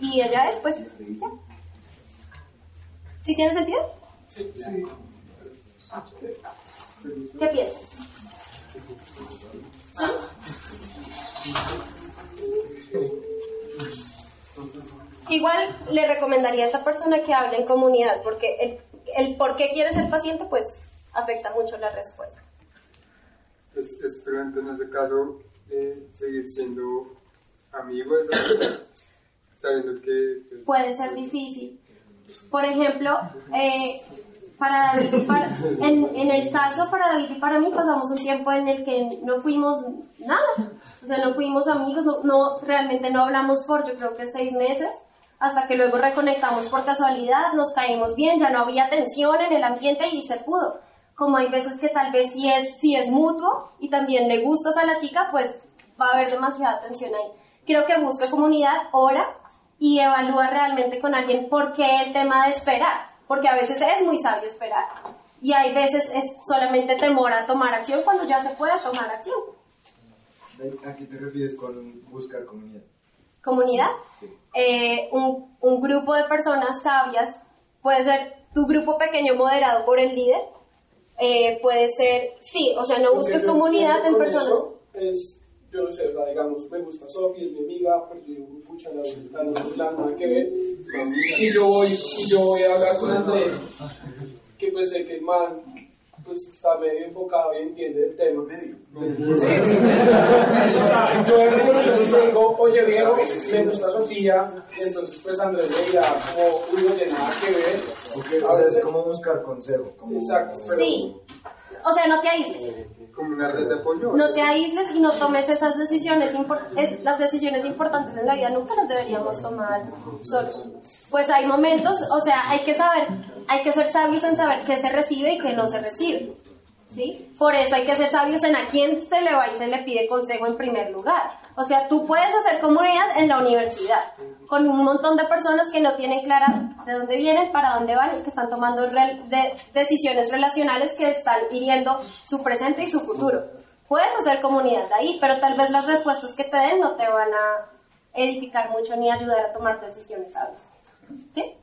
y ella después, ya. ¿Sí tiene sentido? Sí. ¿Qué piensas? Igual le recomendaría a esta persona que hable en comunidad, porque el, el por qué quiere ser paciente, pues afecta mucho la respuesta. Es, es prudente en ese caso eh, seguir siendo amigo de esa persona, sabiendo que... pues, Puede ser difícil. Por ejemplo, eh, para David y para- en, en el caso para David y para mí pasamos un tiempo en el que no fuimos nada, o sea, no fuimos amigos, no, no- realmente no hablamos por yo creo que seis meses, hasta que luego reconectamos por casualidad, nos caímos bien, ya no había tensión en el ambiente y se pudo. Como hay veces que tal vez si es, si es mutuo y también le gustas a la chica, pues va a haber demasiada tensión ahí. Creo que busca comunidad, ora y evalúa realmente con alguien por qué el tema de esperar, porque a veces es muy sabio esperar y hay veces es solamente temor a tomar acción cuando ya se puede tomar acción. ¿A qué te refieres con buscar comunidad? Comunidad, eh, un, un grupo de personas sabias, puede ser tu grupo pequeño moderado por el líder, eh, puede ser, sí, o sea, no busques comunidad en personas. eso Es, yo no sé, o sea, digamos, me gusta Sofi, es mi amiga, pues yo digo, pucha, la verdad está otro plan, nada que ver. Y yo voy, y yo voy a hablar con Andrés, que pues sé que el man pues está medio enfocado y entiende el tema. Yo de repente le digo, oye viejo, me gusta Sofía, y entonces pues Andrés me dirá como, uy, oye, nada que ver. O sea, es como buscar consejo. Como, Exacto, pero Sí, o sea, no te aísles. como una red de apoyo. No te aísles y no tomes esas decisiones es- las decisiones importantes en la vida nunca las deberíamos tomar solos. Pues hay momentos, o sea, hay que saber, hay que ser sabios en saber qué se recibe y qué no se recibe. ¿Sí? Por eso hay que ser sabios en a quién se le va y se le pide consejo en primer lugar. O sea, tú puedes hacer comunidad en la universidad con un montón de personas que no tienen clara de dónde vienen, para dónde van, y que están tomando de- decisiones relacionales que están hiriendo su presente y su futuro. Puedes hacer comunidad ahí, pero tal vez las respuestas que te den no te van a edificar mucho ni ayudar a tomar decisiones sabias. ¿Sí?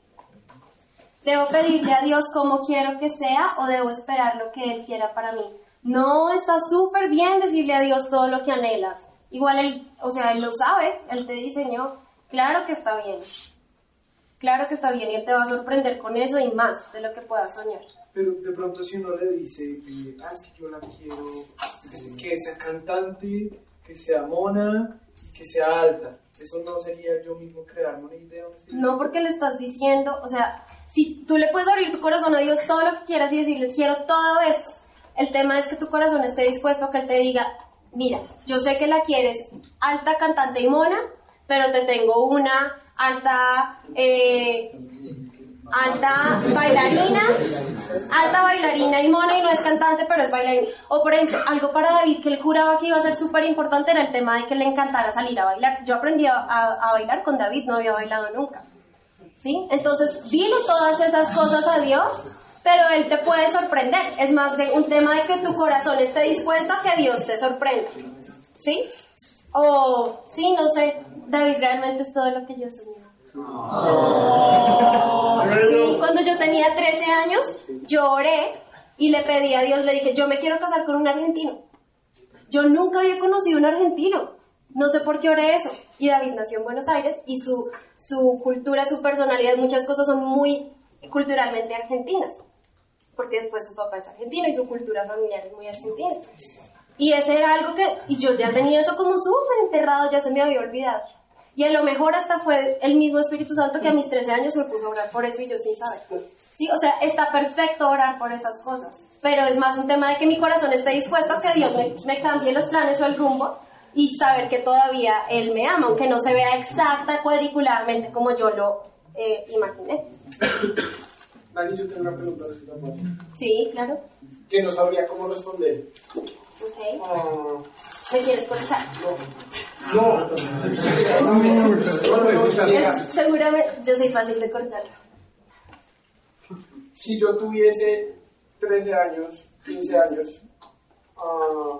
¿Debo pedirle a Dios cómo quiero que sea o debo esperar lo que Él quiera para mí? No, está súper bien decirle a Dios todo lo que anhelas. Igual Él, o sea, Él lo sabe, Él te diseñó. Claro que está bien. Claro que está bien y Él te va a sorprender con eso y más de lo que puedas soñar. Pero de pronto si uno le dice, eh, ah, es que yo la quiero, que, se- que sea cantante, que sea mona y que sea alta. Eso no sería yo mismo crearme una idea? No porque le estás diciendo, o sea, si tú le puedes abrir tu corazón a Dios todo lo que quieras y decirle, quiero todo esto. El tema es que tu corazón esté dispuesto a que Él te diga, mira, yo sé que la quieres alta, cantante y mona, pero te tengo una alta, eh, alta bailarina, alta bailarina y mona y no es cantante, pero es bailarina. O por ejemplo, algo para David que él juraba que iba a ser súper importante era el tema de que le encantara salir a bailar. Yo aprendí a, bailar con David, no había bailado nunca. ¿Sí? Entonces, dile todas esas cosas a Dios, pero Él te puede sorprender. Es más de un tema de que tu corazón esté dispuesto a que Dios te sorprenda. ¿Sí? O, sí, no sé, David realmente es todo lo que yo soñaba. Sí, cuando yo tenía 13 años, yo oré y le pedí a Dios, le dije, yo me quiero casar con un argentino. Yo nunca había conocido un argentino. No sé por qué oré eso. Y David nació en Buenos Aires y su, su cultura, su personalidad, muchas cosas son muy culturalmente argentinas. Porque después su papá es argentino y su cultura familiar es muy argentina. Y ese era algo que, y yo ya tenía eso como súper enterrado, ya se me había olvidado. Y a lo mejor hasta fue el mismo Espíritu Santo que a mis 13 años me puso a orar por eso y yo sin saber. Sí, o sea, está perfecto orar por esas cosas. Pero es más un tema de que mi corazón esté dispuesto a que Dios me, me cambie los planes o el rumbo y saber que todavía Él me ama, aunque no se vea exacta cuadriculadamente como yo lo eh, imaginé. Dani, yo tengo una pregunta, si. Sí, claro. que no sabría cómo responder. Ok. Ah, ¿Me quieres corchar? no. No, seguramente yo soy fácil de corchar. si yo tuviese 13 años, 15 años, ah,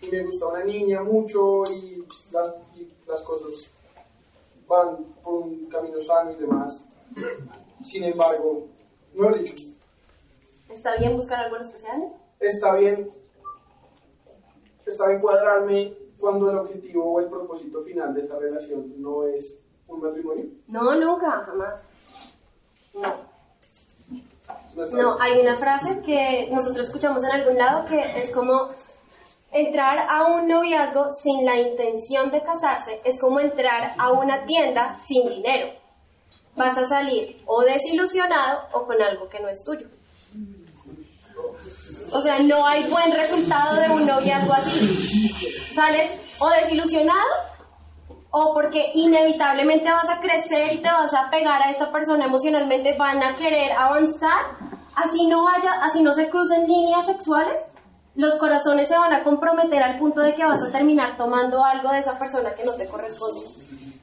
y me gusta una niña mucho y las, y las cosas van por un camino sano y demás, sin embargo, no he dicho, ¿Está bien buscar algo en especial? está bien está bien cuadrarme cuando el objetivo o el propósito final de esa relación no es un matrimonio? No, nunca, jamás. No. No, hay una frase que nosotros escuchamos en algún lado que es como entrar a un noviazgo sin la intención de casarse es como entrar a una tienda sin dinero. Vas a salir o desilusionado o con algo que no es tuyo. O sea, no hay buen resultado de un noviazgo así. Sales o desilusionado o porque inevitablemente vas a crecer y te vas a pegar a esta persona emocionalmente, van a querer avanzar, así no haya, así no se crucen líneas sexuales, los corazones se van a comprometer al punto de que vas a terminar tomando algo de esa persona que no te corresponde.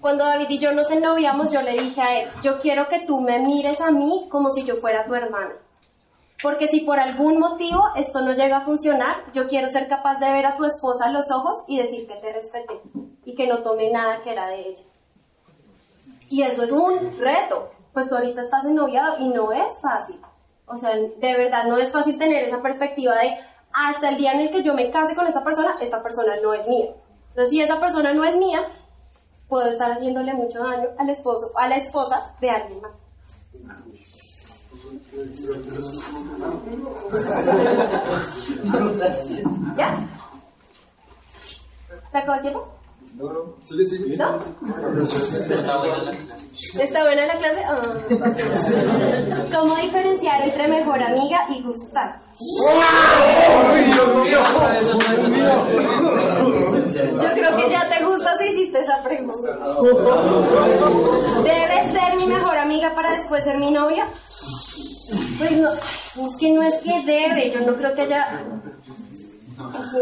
Cuando David y yo nos ennoviamos, yo le dije a él, yo quiero que tú me mires a mí como si yo fuera tu hermana. Porque si por algún motivo esto no llega a funcionar, yo quiero ser capaz de ver a tu esposa a los ojos y decir que te respeté y que no tomé nada que era de ella. Y eso es un reto, pues tú ahorita estás ennoviado y no es fácil. O sea, de verdad no es fácil tener esa perspectiva de hasta el día en el que yo me case con esta persona, esta persona no es mía. Entonces, si esa persona no es mía, puedo estar haciéndole mucho daño al esposo, a la esposa de alguien más. ¿Ya? ¿Se acabó el tiempo? No, no, sigue, sigue. ¿No? ¿Está buena la clase? Ah. ¿Cómo diferenciar entre mejor amiga y gustar? Yo creo que ya te gusta hiciste esa pregunta. ¿Debe ser mi mejor amiga para después ser mi novia? Pues no, es que no es que debe, yo no creo que haya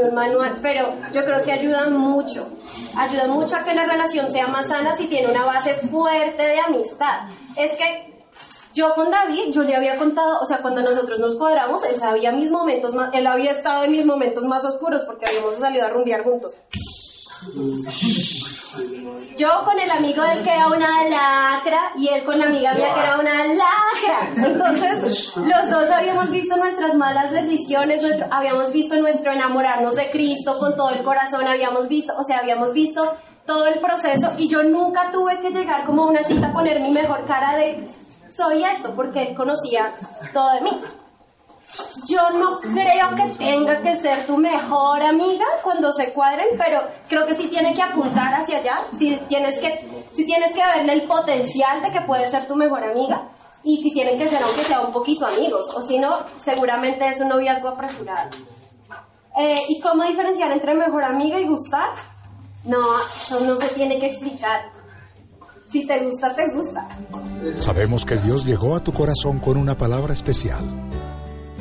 un manual, pero yo creo que ayuda mucho. Ayuda mucho a que la relación sea más sana si tiene una base fuerte de amistad. Es que yo con David, yo le había contado, o sea, cuando nosotros nos cuadramos, él sabía mis momentos más, él había estado en mis momentos más oscuros porque habíamos salido a rumbear juntos. Yo con el amigo del que era una lacra y él con la amiga mía que era una lacra. Entonces, los dos habíamos visto nuestras malas decisiones, habíamos visto nuestro enamorarnos de Cristo con todo el corazón, habíamos visto, o sea, habíamos visto todo el proceso y yo nunca tuve que llegar como una cita a poner mi mejor cara de soy esto, porque él conocía todo de mí. Yo no creo que tenga que ser tu mejor amiga cuando se cuadren, pero creo que sí tiene que apuntar hacia allá, si tienes que, si tienes que verle el potencial de que puede ser tu mejor amiga y si tienen que ser aunque sea un poquito amigos, o si no, seguramente es un noviazgo apresurado. Eh, ¿Y cómo diferenciar entre mejor amiga y gustar? No, eso no se tiene que explicar. Si te gusta, te gusta. Sabemos que Dios llegó a tu corazón con una palabra especial.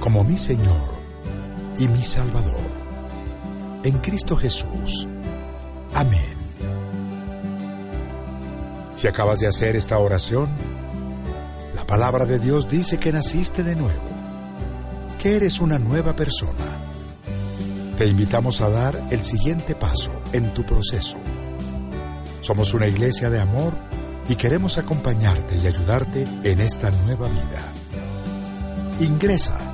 como mi Señor y mi Salvador. En Cristo Jesús. Amén. Si acabas de hacer esta oración, la palabra de Dios dice que naciste de nuevo, que eres una nueva persona. Te invitamos a dar el siguiente paso en tu proceso. Somos una iglesia de amor y queremos acompañarte y ayudarte en esta nueva vida. Ingresa